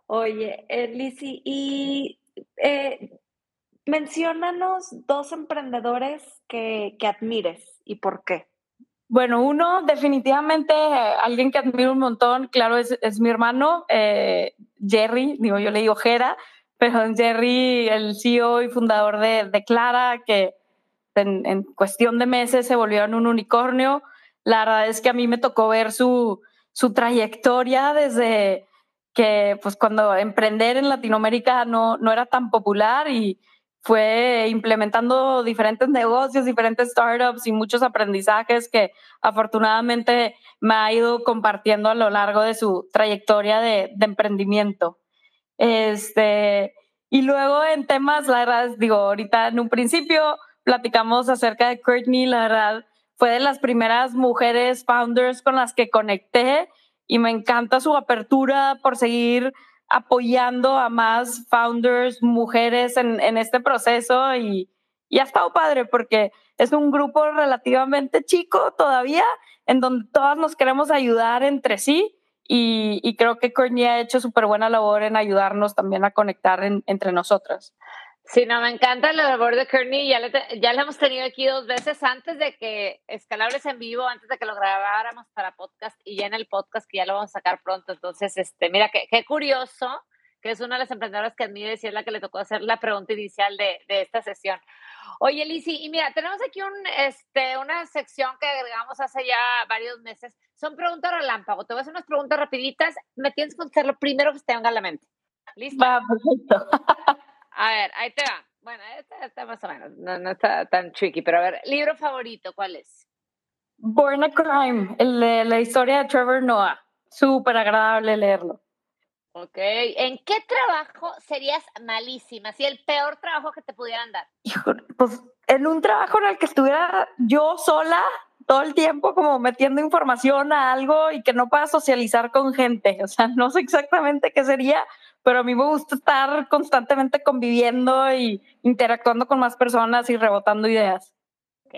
Oye, eh, y Menciónanos dos emprendedores que, que, admires y por qué. Bueno, uno definitivamente, alguien que admiro un montón, claro, es, es mi hermano, eh, Jerry, digo, yo le digo Jera, pero Jerry, el CEO y fundador de, de Clara, que en, en cuestión de meses se volvieron un unicornio. La verdad es que a mí me tocó ver su, su trayectoria desde que, pues, cuando emprender en Latinoamérica no, no era tan popular y fue implementando diferentes negocios, diferentes startups y muchos aprendizajes que afortunadamente me ha ido compartiendo a lo largo de su trayectoria de, emprendimiento. Este, y luego en temas, la verdad, digo, ahorita en un principio platicamos acerca de Courtney, la verdad, fue de las primeras mujeres founders con las que conecté y me encanta su apertura por seguir apoyando a más founders, mujeres en, en este proceso y, y, ha estado padre porque es un grupo relativamente chico todavía en donde todas nos queremos ayudar entre sí y, y creo que Courtney ha hecho súper buena labor en ayudarnos también a conectar en, entre nosotras. Sí, no, me encanta la labor de Kearney. Ya le, ya hemos tenido aquí dos veces antes de que Escalables en vivo, antes de que lo grabáramos para podcast y ya en el podcast que ya lo vamos a sacar pronto. Entonces, este, mira, qué, qué curioso que es una de las emprendedoras que admiro y es la que le tocó hacer la pregunta inicial de, de esta sesión. Oye, Lizzy, y mira, tenemos aquí un, este, una sección que agregamos hace ya varios meses. Son preguntas relámpago. Te voy a hacer unas preguntas rapiditas. Me tienes que contestar lo primero que te venga a la mente. ¿Listo? Va, perfecto. A ver, ahí te va. Bueno, esta está más o menos, no, no, está tan tricky, pero a ver, libro favorito, ¿cuál es? Born a Crime, el de la historia de Trevor Noah. Súper agradable leerlo. Ok, ¿en qué trabajo serías malísima? Si el peor trabajo que te pudieran dar. Híjole, pues en un trabajo en el que estuviera yo sola todo el tiempo como metiendo información a algo y que no pueda socializar con gente. O sea, no sé exactamente qué sería, pero a mí me gusta estar constantemente conviviendo y interactuando con más personas y rebotando ideas. Ok.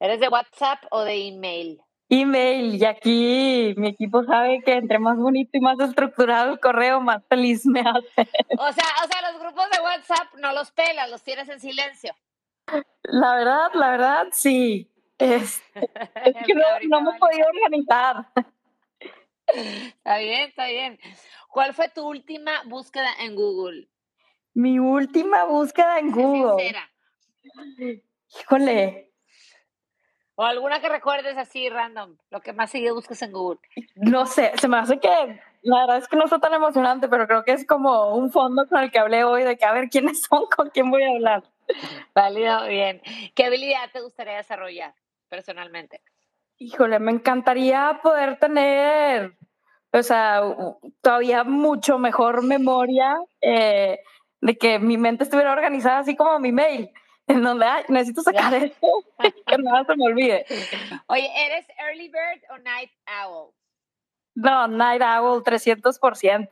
¿Eres de WhatsApp o de email? Email, y aquí mi equipo sabe que entre más bonito y más estructurado el correo, más feliz me hace. O sea, o sea, los grupos de WhatsApp no los pelas, los tienes en silencio. La verdad, la verdad, sí. Es, es que no, no me he podido organizar. Está bien, está bien. ¿Cuál fue tu última búsqueda en Google? Mi última búsqueda en Google. Sincera. Híjole. O alguna que recuerdes así random, lo que más seguido buscas en Google. No sé, se me hace que la verdad es que no está tan emocionante, pero creo que es como un fondo con el que hablé hoy de que a ver quiénes son, con quién voy a hablar. Válido, bien. ¿Qué habilidad te gustaría desarrollar personalmente? Híjole, me encantaría poder tener, o sea, todavía mucho mejor memoria eh, de que mi mente estuviera organizada así como mi mail, en donde ay, necesito sacar esto, que nada se me olvide. Oye, ¿eres early bird o night owl? No, night owl 300%.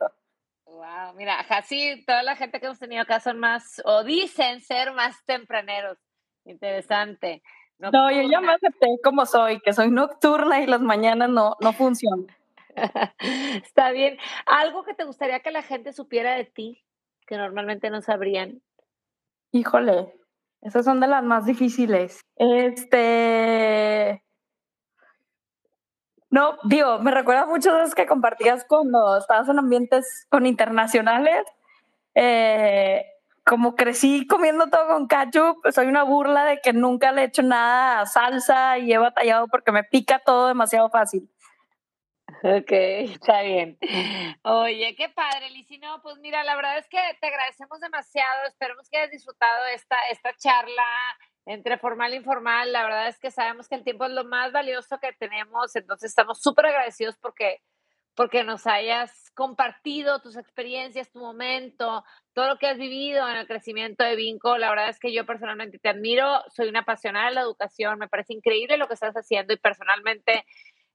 Wow, mira, así toda la gente que hemos tenido acá son más, o dicen ser más tempraneros. Interesante. No, yo ya me acepté como soy, que soy nocturna y las mañanas no, no funcionan. Está bien. ¿Algo que te gustaría que la gente supiera de ti que normalmente no sabrían? Híjole, esas son de las más difíciles. Este. No, digo, me recuerda mucho de las que compartías cuando estabas en ambientes con internacionales. Eh, como crecí comiendo todo con ketchup, soy una burla de que nunca le he hecho nada a salsa y he batallado porque me pica todo demasiado fácil. Ok, está bien. Oye, qué padre, Lizzy. No, pues mira, la verdad es que te agradecemos demasiado. Esperemos que hayas disfrutado esta, esta charla entre formal e informal. La verdad es que sabemos que el tiempo es lo más valioso que tenemos, entonces estamos súper agradecidos porque porque nos hayas compartido tus experiencias, tu momento, todo lo que has vivido en el crecimiento de Vinco. La verdad es que yo personalmente te admiro, soy una apasionada de la educación, me parece increíble lo que estás haciendo y personalmente,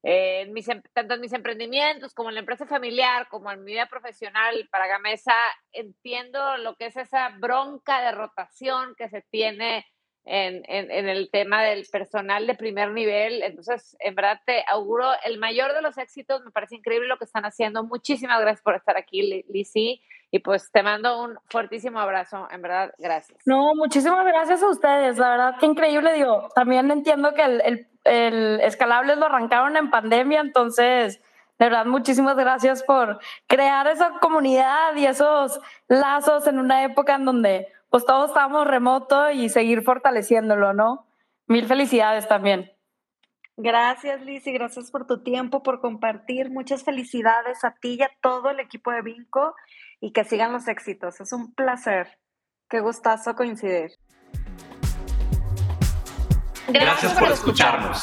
eh, mis, tanto en mis emprendimientos como en la empresa familiar, como en mi vida profesional para Gamesa, entiendo lo que es esa bronca de rotación que se tiene en, en, en, el tema del personal de primer nivel. Entonces, en verdad te auguro el mayor de los éxitos. Me parece increíble lo que están haciendo. Muchísimas gracias por estar aquí, Lizzy. Y pues te mando un fuertísimo abrazo. En verdad, gracias. No, muchísimas gracias a ustedes. La verdad, qué increíble. Digo, también entiendo que el, el, el Escalables lo arrancaron en pandemia, entonces de verdad, muchísimas gracias por crear esa comunidad y esos lazos en una época en donde pues todos estamos remoto y seguir fortaleciéndolo, ¿no? Mil felicidades también. Gracias, Liz, y gracias por tu tiempo, por compartir. Muchas felicidades a ti y a todo el equipo de Vinco y que sigan los éxitos. Es un placer. Qué gustazo coincidir. Gracias, por, escucharnos.